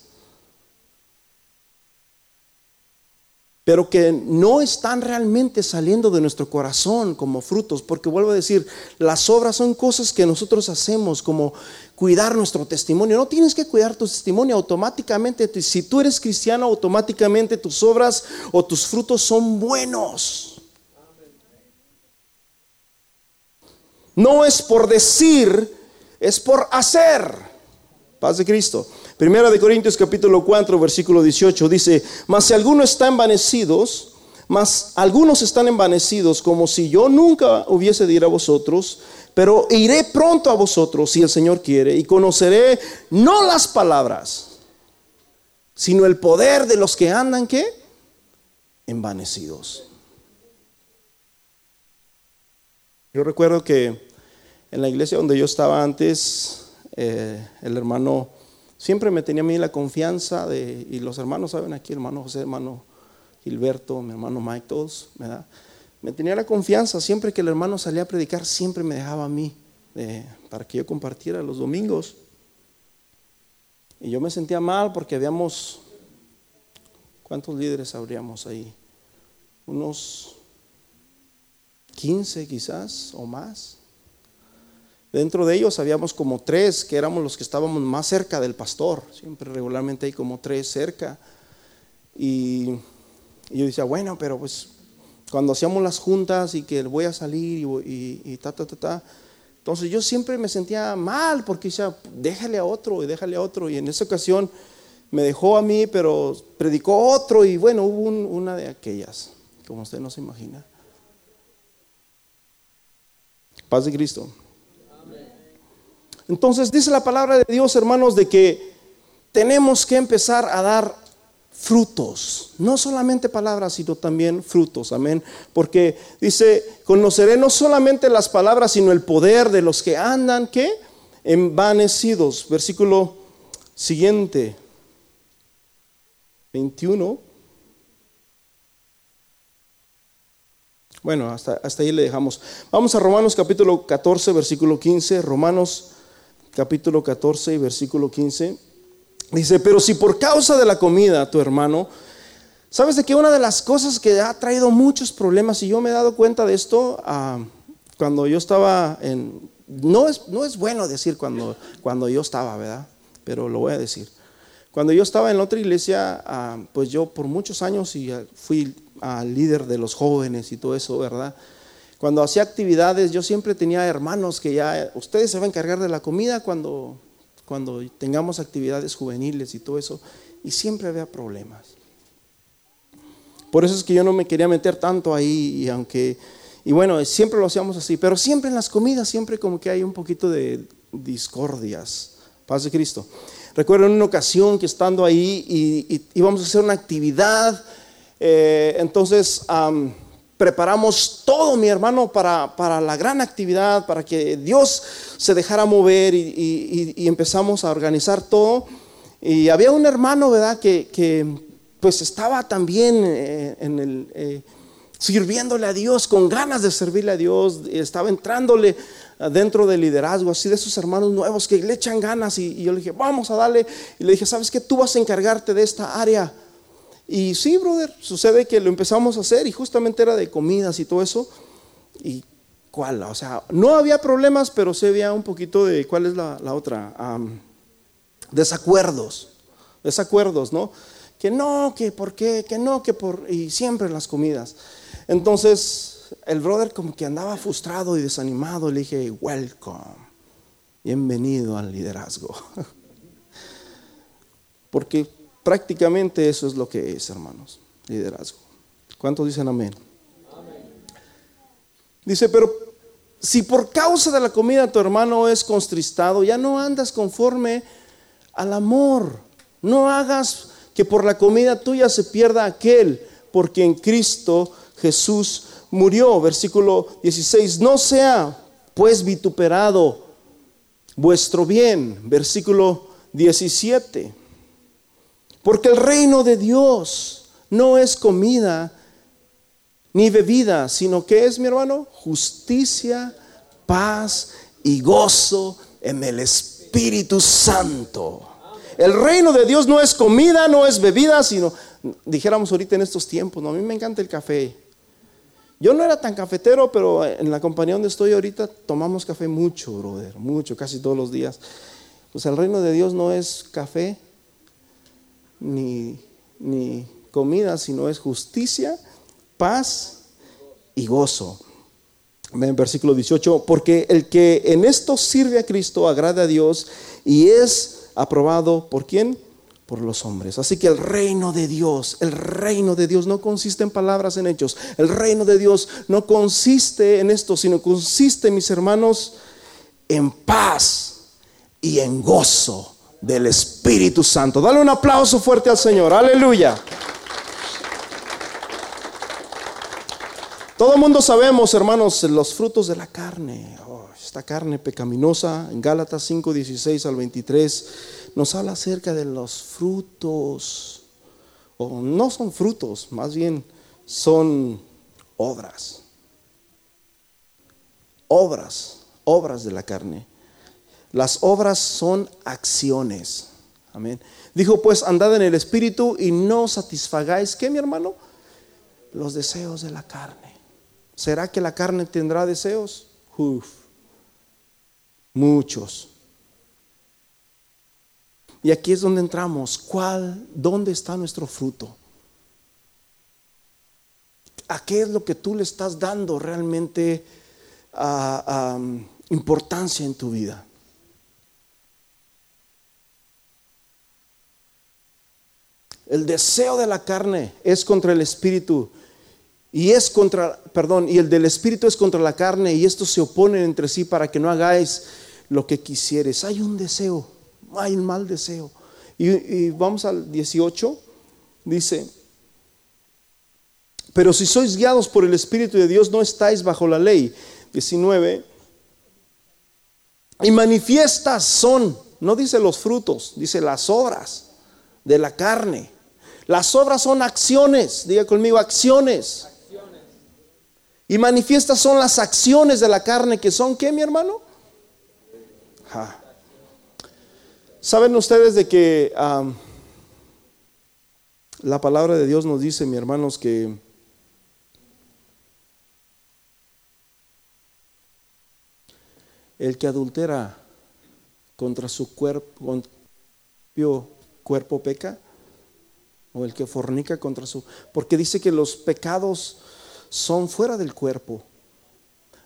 Pero que no están realmente saliendo de nuestro corazón como frutos, porque vuelvo a decir, las obras son cosas que nosotros hacemos, como cuidar nuestro testimonio. No tienes que cuidar tu testimonio automáticamente. Si tú eres cristiano, automáticamente tus obras o tus frutos son buenos. No es por decir es por hacer. Paz de Cristo. Primera de Corintios capítulo 4, versículo 18 dice, mas si alguno está envanecidos, mas algunos están envanecidos como si yo nunca hubiese de ir a vosotros, pero iré pronto a vosotros si el Señor quiere y conoceré no las palabras, sino el poder de los que andan ¿qué? envanecidos. Yo recuerdo que en la iglesia donde yo estaba antes, eh, el hermano siempre me tenía a mí la confianza de, y los hermanos saben aquí, hermano José, hermano Gilberto, mi hermano Mike, todos. Me tenía la confianza, siempre que el hermano salía a predicar, siempre me dejaba a mí para que yo compartiera los domingos. Y yo me sentía mal porque habíamos, ¿cuántos líderes habríamos ahí? Unos 15 quizás o más. Dentro de ellos habíamos como tres que éramos los que estábamos más cerca del pastor. Siempre regularmente hay como tres cerca. Y, yo decía, bueno, pero pues cuando hacíamos las juntas y que voy a salir y, y, ta, ta, ta, ta. Entonces yo siempre me sentía mal porque decía, déjale a otro y déjale a otro. Y en esa ocasión me dejó a mí, pero predicó otro y bueno, hubo una de aquellas, como usted no se imagina. Paz de Cristo. Entonces dice la palabra de Dios, hermanos, de que tenemos que empezar a dar frutos, no solamente palabras, sino también frutos, amén. Porque dice, conoceré no solamente las palabras, sino el poder de los que andan, ¿qué? Envanecidos. Versículo siguiente, 21. Bueno, hasta, hasta ahí le dejamos. Vamos a Romanos capítulo 14, versículo 15. Romanos capítulo 14 y versículo 15. Dice, pero si por causa de la comida, tu hermano, ¿sabes de que una de las cosas que ha traído muchos problemas, y yo me he dado cuenta de esto ah, cuando yo estaba en... No es, no es bueno decir cuando, cuando yo estaba, ¿verdad? Pero lo voy a decir. Cuando yo estaba en la otra iglesia, ah, pues yo por muchos años y ah, fui líder de los jóvenes y todo eso, ¿verdad? Cuando hacía actividades, yo siempre tenía hermanos que ya, ustedes se van a encargar de la comida cuando, cuando tengamos actividades juveniles y todo eso. y siempre había problemas. Por eso es que yo no me quería meter tanto ahí y aunque y bueno, siempre lo hacíamos así, pero siempre en las comidas siempre como que hay un poquito de discordias. Paz de Cristo. Recuerdo en una ocasión que estando ahí y, íbamos a hacer una actividad, eh, entonces preparamos todo, mi hermano, para, para, la gran actividad, para que Dios se dejara mover y, empezamos a organizar todo. Y había un hermano, ¿verdad?, que, pues estaba también eh, en el, eh, sirviéndole a Dios, con ganas de servirle a Dios, estaba entrándole dentro del liderazgo, así de esos hermanos nuevos que le echan ganas. Y, yo le dije, vamos a darle. Y le dije, ¿sabes qué? Tú vas a encargarte de esta área. Y sí, brother, sucede que lo empezamos a hacer y justamente era de comidas y todo eso. Y cuál, o sea, no había problemas, pero se había un poquito de, ¿cuál es la, otra? desacuerdos, desacuerdos, ¿no? Que no, que por qué, que no, que por, y siempre las comidas. Entonces, el brother como que andaba frustrado y desanimado, le dije, welcome, bienvenido al liderazgo. Porque prácticamente eso es lo que es, hermanos, liderazgo. ¿Cuántos dicen amén? Dice, pero si por causa de la comida tu hermano es contristado, ya no andas conforme al amor. No hagas que por la comida tuya se pierda aquel porque en Cristo Jesús murió. Versículo 16, no sea pues vituperado vuestro bien. Versículo 17, porque el reino de Dios no es comida ni bebida, sino que es, mi hermano, justicia, paz y gozo en el Espíritu Santo. El reino de Dios no es comida, no es bebida, sino, dijéramos ahorita en estos tiempos, ¿no? a mí me encanta el café. Yo no era tan cafetero, pero en la compañía donde estoy ahorita tomamos café mucho, brother, mucho, casi todos los días. Pues el reino de Dios no es café ni, ni comida, sino es justicia, paz y gozo. En versículo 18, porque el que en esto sirve a Cristo agrada a Dios y es aprobado por quién? por los hombres. Así que el reino de Dios, el reino de Dios no consiste en palabras, en hechos. El reino de Dios no consiste en esto, sino consiste, mis hermanos, en paz y en gozo del Espíritu Santo. Dale un aplauso fuerte al Señor. Aleluya. Todo el mundo sabemos, hermanos, los frutos de la carne. Oh, esta carne pecaminosa, en Gálatas 5, 16 al 23 nos habla acerca de los frutos, o no son frutos, más bien son obras. Obras, obras de la carne. Las obras son acciones. Amén. Dijo pues, andad en el espíritu y no satisfagáis, ¿qué mi hermano? Los deseos de la carne. ¿Será que la carne tendrá deseos? Uf, muchos. Y aquí es donde entramos. ¿Cuál, dónde está nuestro fruto? ¿A qué es lo que tú le estás dando realmente ah, importancia en tu vida? El deseo de la carne es contra el espíritu y es contra, perdón, y el del espíritu es contra la carne y estos se oponen entre sí para que no hagáis lo que quisieres. Hay un deseo hay un mal deseo. Y, vamos al 18, dice, pero si sois guiados por el Espíritu de Dios, no estáis bajo la ley. 19, y manifiestas son, no dice los frutos, dice las obras de la carne. Las obras son acciones, diga conmigo, acciones. Y manifiestas son las acciones de la carne que son, ¿qué, mi hermano? ¿Saben ustedes de que la palabra de Dios nos dice, mi hermanos, que el que adultera contra su cuerpo, cuerpo peca? ¿O el que fornica contra su... Porque dice que los pecados son fuera del cuerpo.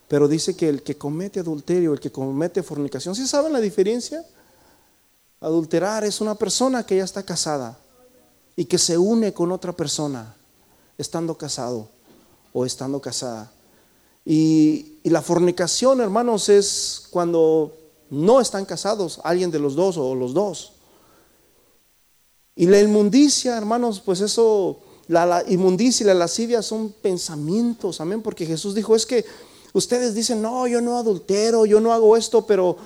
Pero dice que el que comete adulterio, el que comete fornicación, ¿sí saben la diferencia? Adulterar es una persona que ya está casada. y que se une con otra persona, estando casado o estando casada. Y, y la fornicación, hermanos, es cuando no están casados, alguien de los dos o los dos. Y la inmundicia, hermanos, pues eso, la, inmundicia y la lascivia son pensamientos, amén, porque Jesús dijo, es que ustedes dicen, no, yo no adultero, yo no hago esto, pero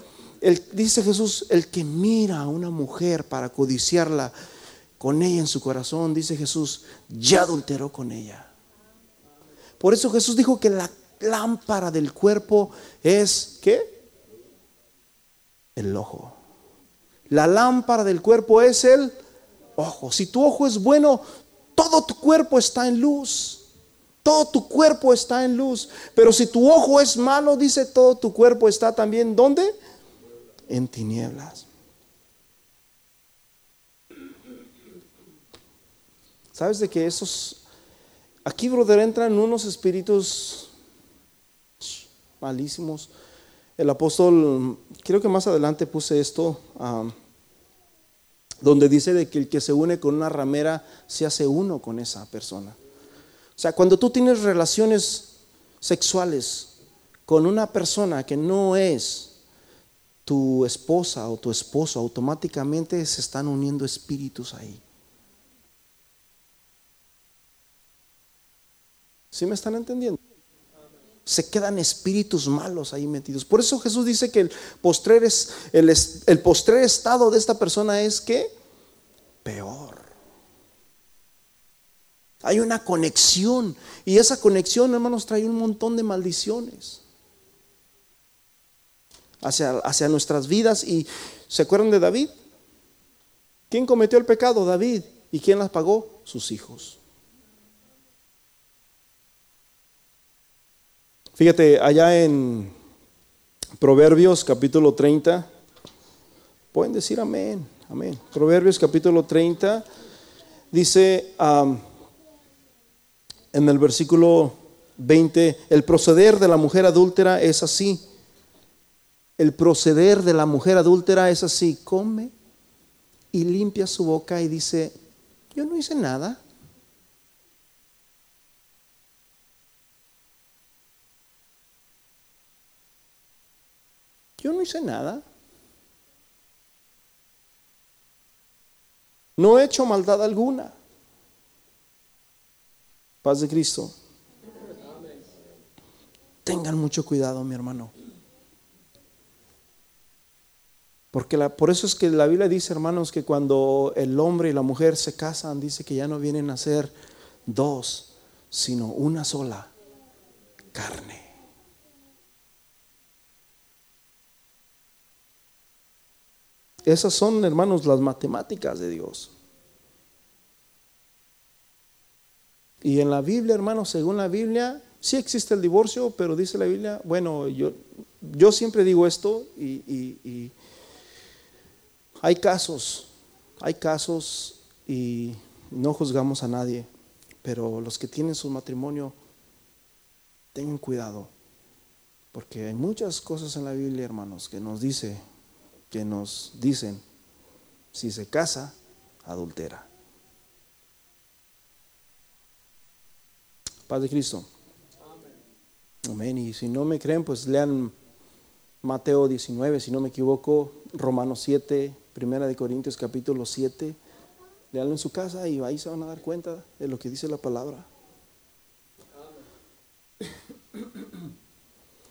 el, dice Jesús, el que mira a una mujer para codiciarla con ella en su corazón, dice Jesús, ya adulteró con ella. Por eso Jesús dijo que la lámpara del cuerpo es, ¿qué? El ojo. La lámpara del cuerpo es el ojo. Si tu ojo es bueno, todo tu cuerpo está en luz. Todo tu cuerpo está en luz. Pero si tu ojo es malo, dice, todo tu cuerpo está también, ¿dónde? En tinieblas. ¿Sabes de que esos... Aquí, brother, entran unos espíritus malísimos. El apóstol, creo que más adelante puse esto. Um, donde dice de que el que se une con una ramera se hace uno con esa persona. O sea, cuando tú tienes relaciones sexuales con una persona que no es tu esposa o tu esposo, automáticamente se están uniendo espíritus ahí. ¿Sí me están entendiendo? Se quedan espíritus malos ahí metidos. Por eso Jesús dice que el postrer, es, el, el postrer estado de esta persona es que peor. Hay una conexión y esa conexión, hermanos, trae un montón de maldiciones hacia, hacia nuestras vidas. ¿Y se acuerdan de David? ¿Quién cometió el pecado? David. ¿Y quién las pagó? Sus hijos. Fíjate, allá en Proverbios capítulo 30, pueden decir amén, amén. Proverbios capítulo 30 dice en el versículo 20, el proceder de la mujer adúltera es así. El proceder de la mujer adúltera es así, come y limpia su boca y dice, yo no hice nada. Yo no hice nada. No he hecho maldad alguna. Paz de Cristo. Tengan mucho cuidado, mi hermano. Porque por eso es que la Biblia dice, hermanos, que cuando el hombre y la mujer se casan, dice que ya no vienen a ser dos, sino una sola carne. Esas son, hermanos, las matemáticas de Dios. Y en la Biblia, hermanos, según la Biblia, sí existe el divorcio, pero dice la Biblia, bueno, yo, yo siempre digo esto y, hay casos, hay casos y no juzgamos a nadie, pero los que tienen su matrimonio, tengan cuidado, porque hay muchas cosas en la Biblia, hermanos, que nos dice que nos dicen, si se casa, adultera. Paz de Cristo. Amén. Y si no me creen, pues lean Mateo 19, si no me equivoco, Romanos 7, Primera de Corintios capítulo 7. Leanlo en su casa y ahí se van a dar cuenta de lo que dice la palabra.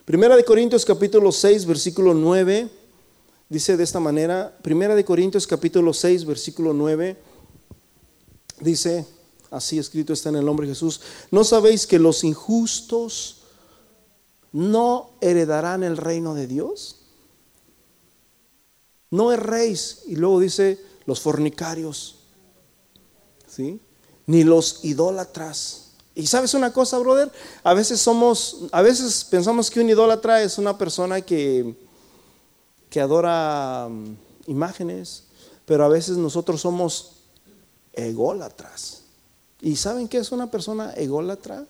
Primera de Corintios capítulo 6, versículo 9. Dice de esta manera, Primera de Corintios capítulo 6, versículo 9, dice, así escrito está en el nombre de Jesús, ¿no sabéis que los injustos no heredarán el reino de Dios? No erréis. Y luego dice, los fornicarios, ¿sí? Ni los idólatras. Y sabes una cosa, brother, a veces somos, a veces pensamos que un idólatra es una persona que que adora mm, imágenes, pero a veces nosotros somos ególatras. ¿Y saben qué es una persona ególatra?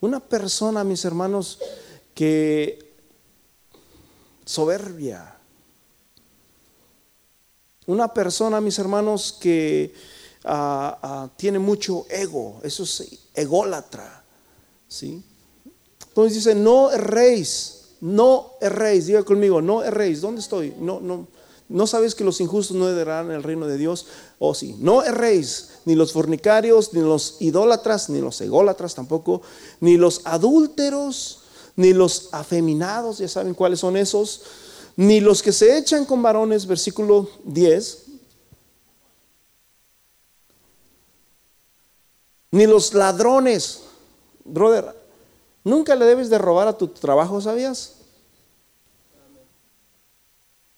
Una persona, mis hermanos, que soberbia, Una persona, mis hermanos, que ah, ah, tiene mucho ego, eso es ególatra. ¿sí? Entonces dice, no erréis, no erréis, diga conmigo, no erréis, ¿dónde estoy? No, no, no sabes que los injustos no heredarán el reino de Dios, oh, sí, no erréis, ni los fornicarios, ni los idólatras, ni los ególatras tampoco, ni los adúlteros, ni los afeminados, ya saben cuáles son esos, ni los que se echan con varones, versículo 10, ni los ladrones. Brother, nunca le debes de robar a tu trabajo, ¿sabías?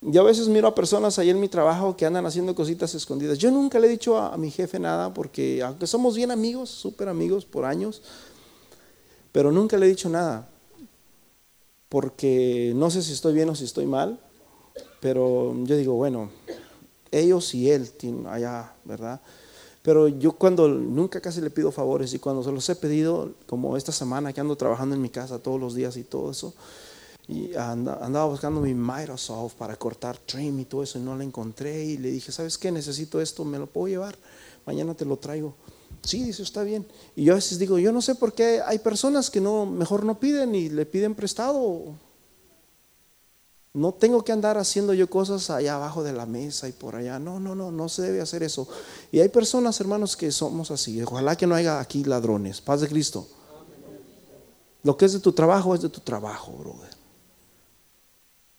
Yo a veces miro a personas ahí en mi trabajo que andan haciendo cositas escondidas. Yo nunca le he dicho a, mi jefe nada porque aunque somos bien amigos, súper amigos por años, pero nunca le he dicho nada porque no sé si estoy bien o si estoy mal, pero yo digo, bueno, ellos y él allá, ¿verdad? Pero yo cuando nunca casi le pido favores y cuando se los he pedido, como esta semana que ando trabajando en mi casa todos los días y todo eso, y andaba buscando mi Microsoft para cortar trim y todo eso y no la encontré y le dije, ¿sabes qué? Necesito esto, me lo puedo llevar, mañana te lo traigo. Sí, dice, está bien. Y yo a veces digo, yo no sé por qué hay personas que no, mejor no piden y le piden prestado. No tengo que andar haciendo yo cosas allá abajo de la mesa y por allá. No, no, no, no se debe hacer eso. Y hay personas, hermanos, que somos así. Ojalá que no haya aquí ladrones. Paz de Cristo. Lo que es de tu trabajo es de tu trabajo, brother.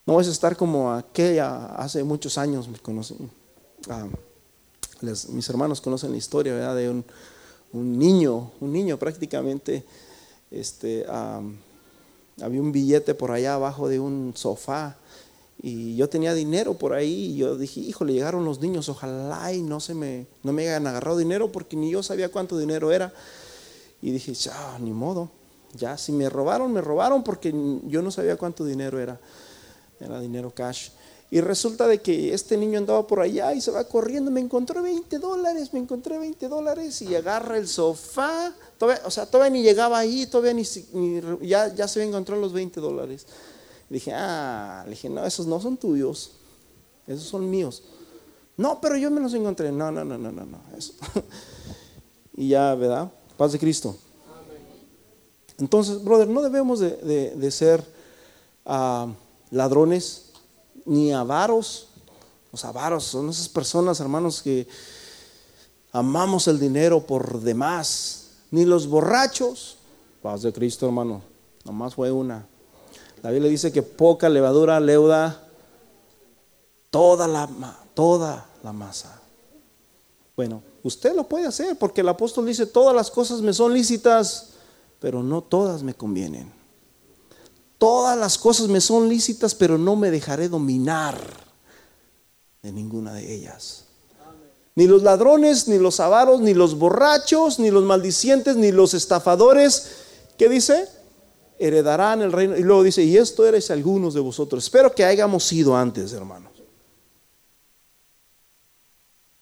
No vas a estar como aquella hace muchos años me. Ah, mis hermanos conocen la historia ¿verdad? de un, niño, un niño prácticamente, este, había un billete por allá abajo de un sofá y yo tenía dinero por ahí y yo dije, híjole, llegaron los niños, ojalá y no, se me, no me hayan agarrado dinero porque ni yo sabía cuánto dinero era. Y dije, ya, ni modo, ya, si me robaron, me robaron porque yo no sabía cuánto dinero era, era dinero cash. Y resulta de que este niño andaba por allá y se va corriendo, me encontré 20 dólares, me encontré 20 dólares y agarra el sofá, todavía, o sea, todavía ni llegaba ahí, todavía ni, ya, ya se encontró los 20 dólares. dije, ah, le dije, no, esos no son tuyos, esos son míos. No, pero yo me los encontré. No, no, no, no, no, no. Y ya, ¿verdad? Paz de Cristo. Entonces, brother, no debemos de, ser ah, ladrones ni avaros. Los avaros son esas personas, hermanos, que amamos el dinero por demás. Ni los borrachos. Paz de Cristo, hermano. Nomás fue una. La Biblia dice que poca levadura leuda toda la, toda la masa. Bueno, usted lo puede hacer porque el apóstol dice, todas las cosas me son lícitas, pero no todas me convienen. Todas las cosas me son lícitas, pero no me dejaré dominar de ninguna de ellas. Ni los ladrones, ni los avaros, ni los borrachos, ni los maldicientes, ni los estafadores, ¿qué dice? Heredarán el reino. Y luego dice, y esto eres algunos de vosotros. Espero que hayamos sido antes, hermanos.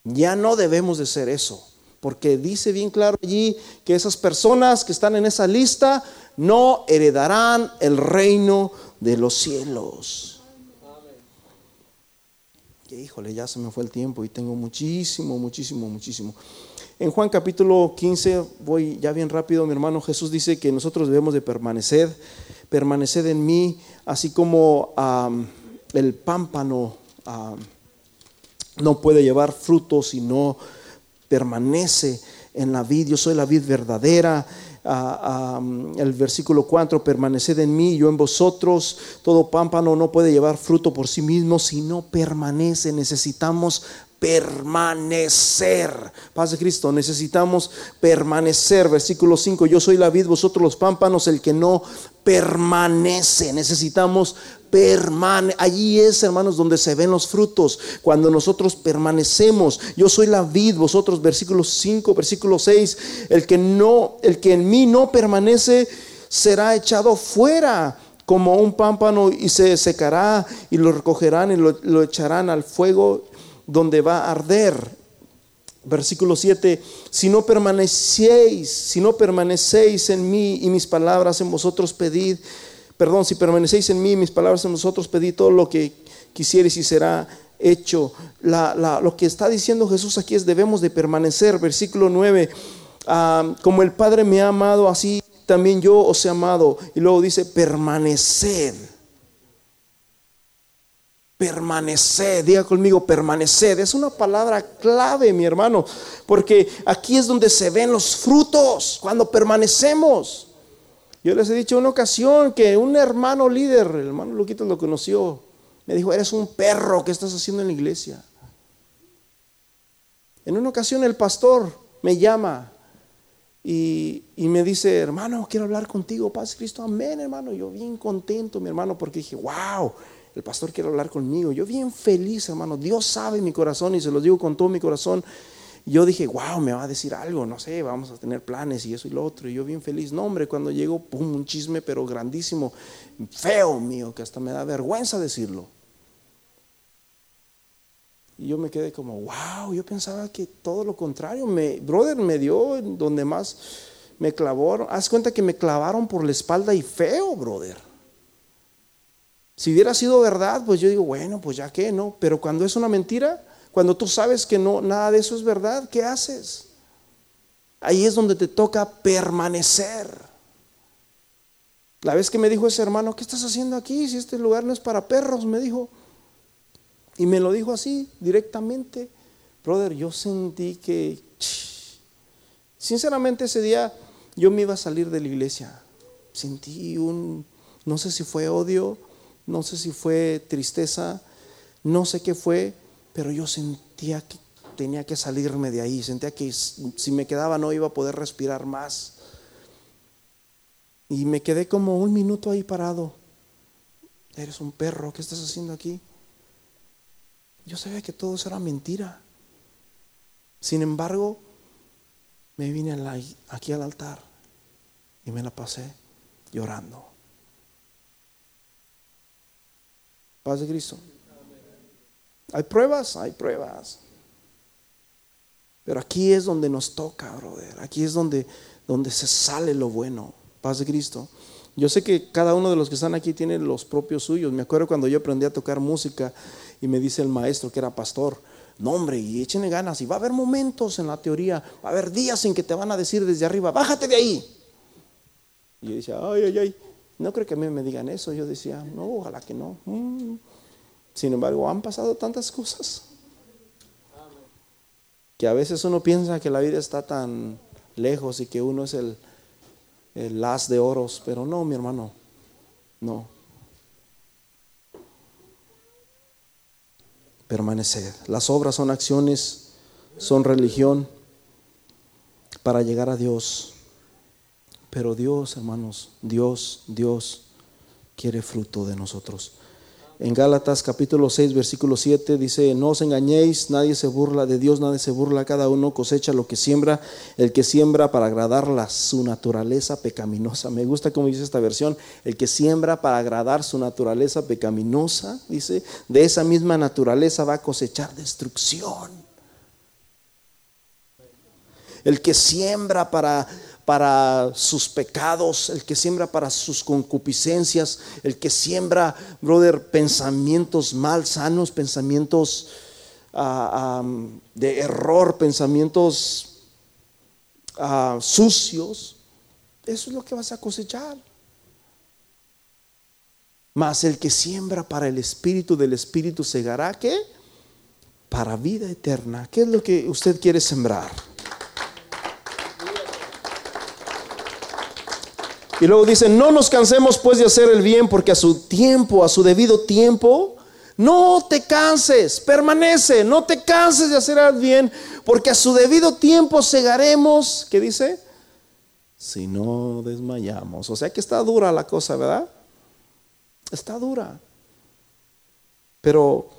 Ya no debemos de ser eso. Porque dice bien claro allí que esas personas que están en esa lista no heredarán el reino de los cielos. híjole, ya se me fue el tiempo y tengo muchísimo, muchísimo, muchísimo. En Juan capítulo 15, voy ya bien rápido, mi hermano Jesús dice que nosotros debemos de permanecer, permanecer en mí, así como el pámpano no puede llevar frutos si no permanece en la vid, yo soy la vid verdadera. El versículo 4, permaneced en mí, yo en vosotros. Todo pámpano no puede llevar fruto por sí mismo si no permanece. Necesitamos permanecer. Paz de Cristo, necesitamos permanecer. Versículo 5, yo soy la vid, vosotros los pámpanos, el que no permanece. Necesitamos permane allí es, hermanos, donde se ven los frutos. Cuando nosotros permanecemos, yo soy la vid, vosotros versículo 5, versículo 6, el que no el que en mí no permanece será echado fuera como un pámpano y se secará y lo recogerán y lo echarán al fuego donde va a arder. Versículo 7, si no permanecéis, si no permanecéis en mí y mis palabras en vosotros pedid, perdón, si permanecéis en mí y mis palabras en vosotros pedid todo lo que quisierais y será hecho. lo que está diciendo Jesús aquí es debemos de permanecer. Versículo 9, ah, como el Padre me ha amado, así también yo os he amado. Y luego dice, permanecer. Permanecer, diga conmigo, permanecer. Es una palabra clave, mi hermano, porque aquí es donde se ven los frutos, cuando permanecemos. Yo les he dicho una ocasión que un hermano líder, el hermano Luquito lo conoció, me dijo, eres un perro que estás haciendo en la iglesia. En una ocasión el pastor me llama y, me dice, hermano, quiero hablar contigo, Paz Cristo, amén, hermano. Yo bien contento, mi hermano, porque dije, wow, el pastor quiere hablar conmigo. Yo bien feliz, hermano. Dios sabe mi corazón y se lo digo con todo mi corazón. Yo dije, wow, me va a decir algo, no sé, vamos a tener planes y eso y lo otro. Y yo bien feliz. No, hombre, cuando llego, pum, un chisme, pero grandísimo, feo mío, que hasta me da vergüenza decirlo. Y yo me quedé como, wow, yo pensaba que todo lo contrario. Me, brother me dio donde más me clavó. Haz cuenta que me clavaron por la espalda y feo, brother. Si hubiera sido verdad, pues yo digo, bueno, pues ya que no. Pero cuando es una mentira, cuando tú sabes que no, nada de eso es verdad, ¿qué haces? Ahí es donde te toca permanecer. La vez que me dijo ese hermano, ¿qué estás haciendo aquí? Si este lugar no es para perros, me dijo. Y me lo dijo así, directamente. Brother, yo sentí que, sinceramente ese día yo me iba a salir de la iglesia. Sentí un, no sé si fue odio, no sé si fue tristeza, no sé qué fue, pero yo sentía que tenía que salirme de ahí, sentía que si me quedaba no iba a poder respirar más. Y me quedé como un minuto ahí parado. Eres un perro, ¿qué estás haciendo aquí? Yo sabía que todo eso era mentira. Sin embargo, me vine aquí al altar y me la pasé llorando. Paz de Cristo. Hay pruebas, hay pruebas. Pero aquí es donde nos toca, brother. Aquí es donde, donde se sale lo bueno. Paz de Cristo. Yo sé que cada uno de los que están aquí tiene los propios suyos. Me acuerdo cuando yo aprendí a tocar música y me dice el maestro que era pastor, no hombre, y échenle ganas. Y va a haber momentos en la teoría, va a haber días en que te van a decir desde arriba, bájate de ahí. Y yo decía, ay, ay, ay. No creo que a mí me digan eso. Yo decía, no, ojalá que no. Mm. Sin embargo, han pasado tantas cosas que a veces uno piensa que la vida está tan lejos y que uno es el, el as de oros, pero no, mi hermano, no. Permanecer. Las obras son acciones, son religión para llegar a Dios. Pero Dios, hermanos, Dios, Dios quiere fruto de nosotros. En Gálatas capítulo 6, versículo 7 dice, no os engañéis, nadie se burla de Dios, nadie se burla, cada uno cosecha lo que siembra, el que siembra para agradarla su naturaleza pecaminosa. Me gusta como dice esta versión, el que siembra para agradar su naturaleza pecaminosa, dice, de esa misma naturaleza va a cosechar destrucción. El que siembra para para sus pecados, el que siembra para sus concupiscencias, el que siembra, brother, pensamientos mal sanos, pensamientos ah, de error, pensamientos ah, sucios, eso es lo que vas a cosechar. Mas el que siembra para el espíritu del espíritu segará, ¿qué? Para vida eterna. ¿Qué es lo que usted quiere sembrar? Y luego dice, no nos cansemos pues de hacer el bien porque a su tiempo, a su debido tiempo, no te canses, permanece, no te canses de hacer el bien porque a su debido tiempo segaremos, ¿qué dice? Si no desmayamos. O sea que está dura la cosa, ¿verdad? Está dura. Pero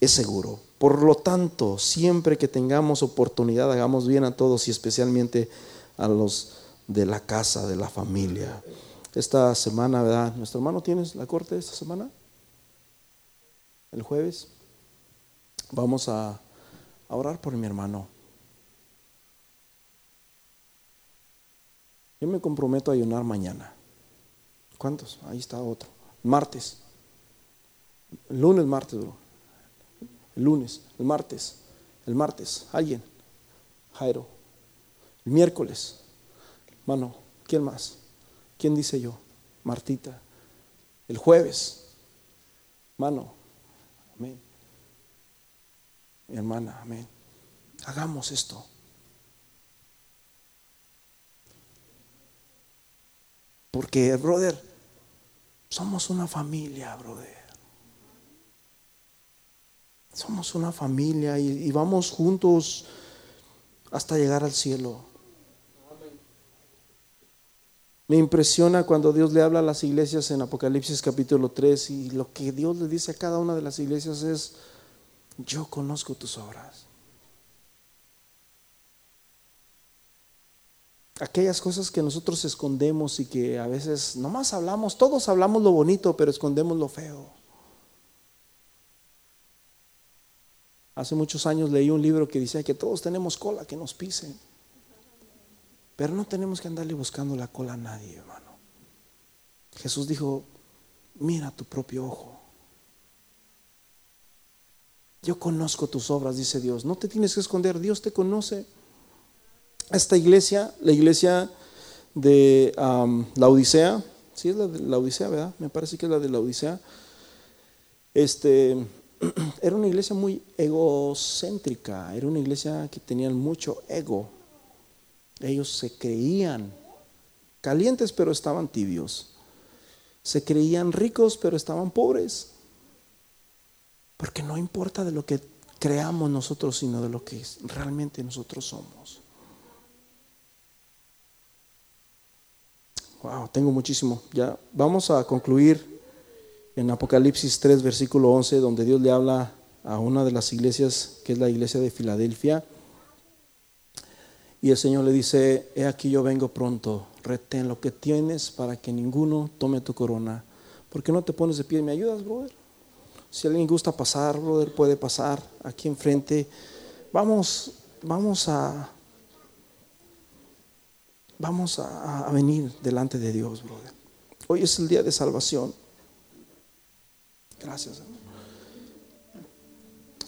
es seguro. Por lo tanto, siempre que tengamos oportunidad, hagamos bien a todos y especialmente a los de la casa, de la familia. Esta semana, ¿verdad? ¿Nuestro hermano tienes la corte esta semana? El jueves. Vamos a, orar por mi hermano. Yo me comprometo a ayunar mañana. ¿Cuántos? Ahí está otro. Martes. Lunes, martes, el lunes, el martes, el martes, alguien, Jairo, el miércoles, mano, ¿quién más? ¿Quién dice yo? Martita, el jueves, mano, amén. Hermana, amén. Hagamos esto. Porque, brother, somos una familia, brother. Somos una familia y, vamos juntos hasta llegar al cielo. Me impresiona cuando Dios le habla a las iglesias en Apocalipsis capítulo 3 y lo que Dios le dice a cada una de las iglesias es, yo conozco tus obras. Aquellas cosas que nosotros escondemos y que a veces nomás hablamos, todos hablamos lo bonito, pero escondemos lo feo. Hace muchos años leí un libro que decía que todos tenemos cola que nos pisen. Pero no tenemos que andarle buscando la cola a nadie, hermano. Jesús dijo, mira tu propio ojo. Yo conozco tus obras, dice Dios. No te tienes que esconder, Dios te conoce. Esta iglesia, la iglesia de la Odisea, sí es la de la Odisea, ¿verdad? Me parece que es la de la Odisea. Este, era una iglesia muy egocéntrica, era una iglesia que tenían mucho ego. Ellos se creían calientes pero estaban tibios. Se creían ricos pero estaban pobres. Porque no importa de lo que creamos nosotros, sino de lo que realmente nosotros somos. Wow, tengo muchísimo. Ya vamos a concluir en Apocalipsis 3, versículo 11, donde Dios le habla a una de las iglesias, que es la iglesia de Filadelfia. Y el Señor le dice, he aquí yo vengo pronto, retén lo que tienes para que ninguno tome tu corona. ¿Por qué no te pones de pie? ¿Me ayudas, brother? Si alguien gusta pasar, brother, puede pasar aquí enfrente. Vamos, vamos a, vamos a, venir delante de Dios, brother. Hoy es el día de salvación. Gracias.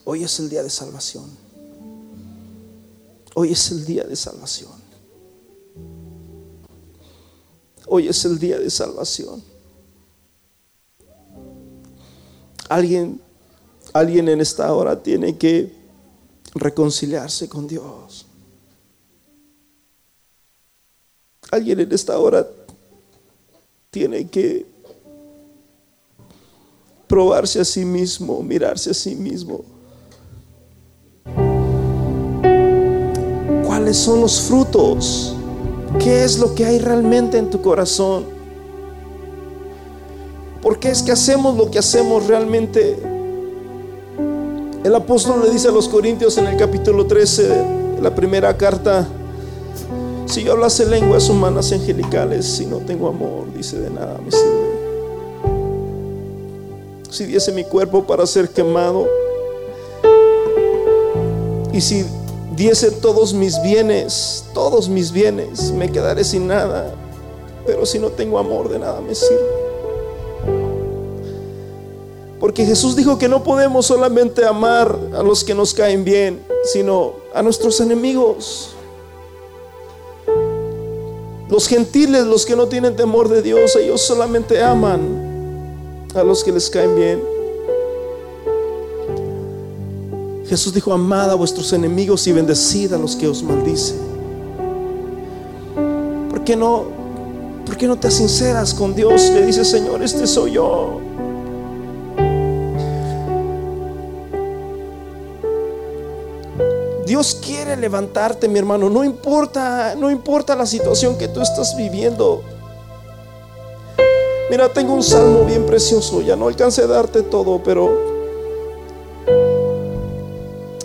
Hoy es el día de salvación. Hoy es el día de salvación. Hoy es el día de salvación. Alguien, alguien en esta hora tiene que reconciliarse con Dios. Alguien en esta hora tiene que probarse a sí mismo, mirarse a sí mismo. ¿Cuáles son los frutos? ¿Qué es lo que hay realmente en tu corazón? ¿Por qué es que hacemos lo que hacemos realmente? El apóstol le dice a los Corintios en el capítulo 13, la primera carta, si yo hablase lenguas humanas angelicales, si no tengo amor, dice de nada me sirve si diese mi cuerpo para ser quemado y si diese todos mis bienes, todos mis bienes, me quedaré sin nada. Pero si no tengo amor, de nada me sirve. Porque Jesús dijo que no podemos solamente amar a los que nos caen bien, sino a nuestros enemigos. Los gentiles, los que no tienen temor de Dios, ellos solamente aman a los que les caen bien. Jesús dijo, amad a vuestros enemigos y bendecid a los que os maldicen. ¿Por qué no, por qué no te sinceras con Dios? Le dice, Señor, este soy yo. Dios quiere levantarte, mi hermano. No importa, no importa la situación que tú estás viviendo. Mira, tengo un salmo bien precioso, ya no alcancé a darte todo, pero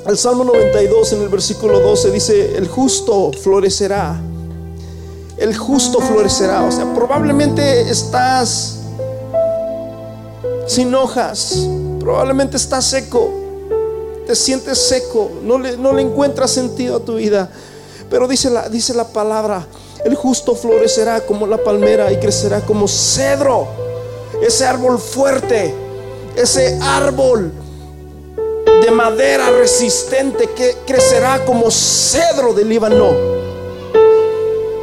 el Salmo 92 en el versículo 12 dice, el justo florecerá, el justo florecerá, o sea, probablemente estás sin hojas, probablemente estás seco, te sientes seco, no le, no le encuentras sentido a tu vida, pero dice la, dice la palabra, el justo florecerá como la palmera y crecerá como cedro. Ese árbol fuerte, ese árbol de madera resistente que crecerá como cedro del Líbano.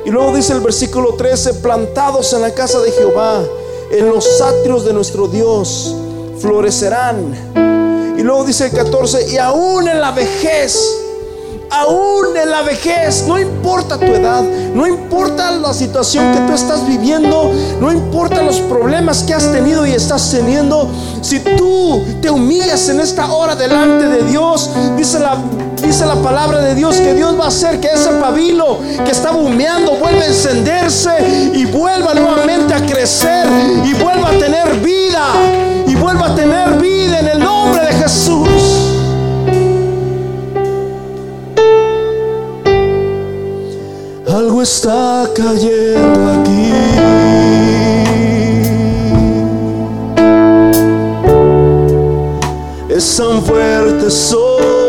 Y luego dice el versículo 13, plantados en la casa de Jehová, en los atrios de nuestro Dios, florecerán. Y luego dice el 14, y aún en la vejez, aún en la vejez, no importa tu edad, no importa la situación que tú estás viviendo, no importa los problemas que has tenido y estás teniendo, si tú te humillas en esta hora delante de Dios, dice la, dice la palabra de Dios que Dios va a hacer que ese pabilo que estaba humeando vuelva a encenderse y vuelva nuevamente a crecer y vuelva a tener vida y vuelva a tener vida Está cayendo aquí. Es tan fuerte sobre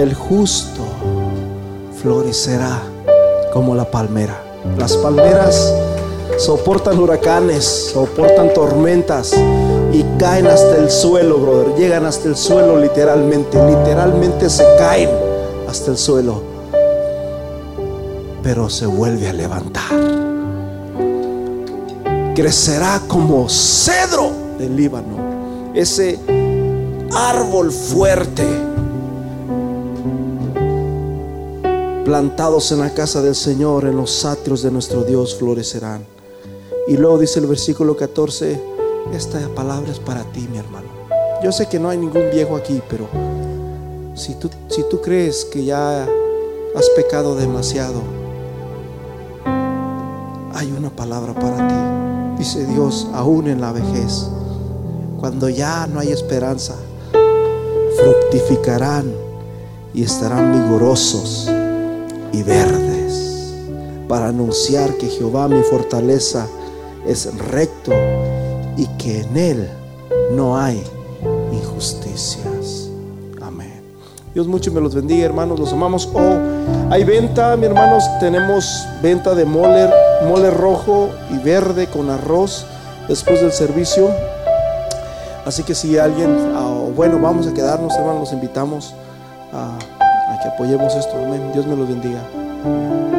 El justo florecerá como la palmera. Las palmeras soportan huracanes, soportan tormentas y caen hasta el suelo, brother. Llegan hasta el suelo literalmente, literalmente se caen hasta el suelo. Pero se vuelve a levantar. Crecerá como cedro del Líbano. Ese árbol fuerte plantados en la casa del Señor, en los atrios de nuestro Dios florecerán. Y luego dice el versículo 14, esta palabra es para ti, mi hermano. Yo sé que no hay ningún viejo aquí, pero si tú, si tú crees que ya has pecado demasiado, hay una palabra para ti. Dice Dios, aún en la vejez, cuando ya no hay esperanza, fructificarán y estarán vigorosos y verdes para anunciar que Jehová mi fortaleza es recto y que en él no hay injusticias. Amén. Dios mucho me los bendiga, hermanos, los amamos. Oh, hay venta, mi hermanos, tenemos venta de mole, mole rojo y verde con arroz después del servicio. Así que si alguien, ah, bueno, vamos a quedarnos, hermanos, los invitamos a, que apoyemos esto. Amén. Dios me los bendiga.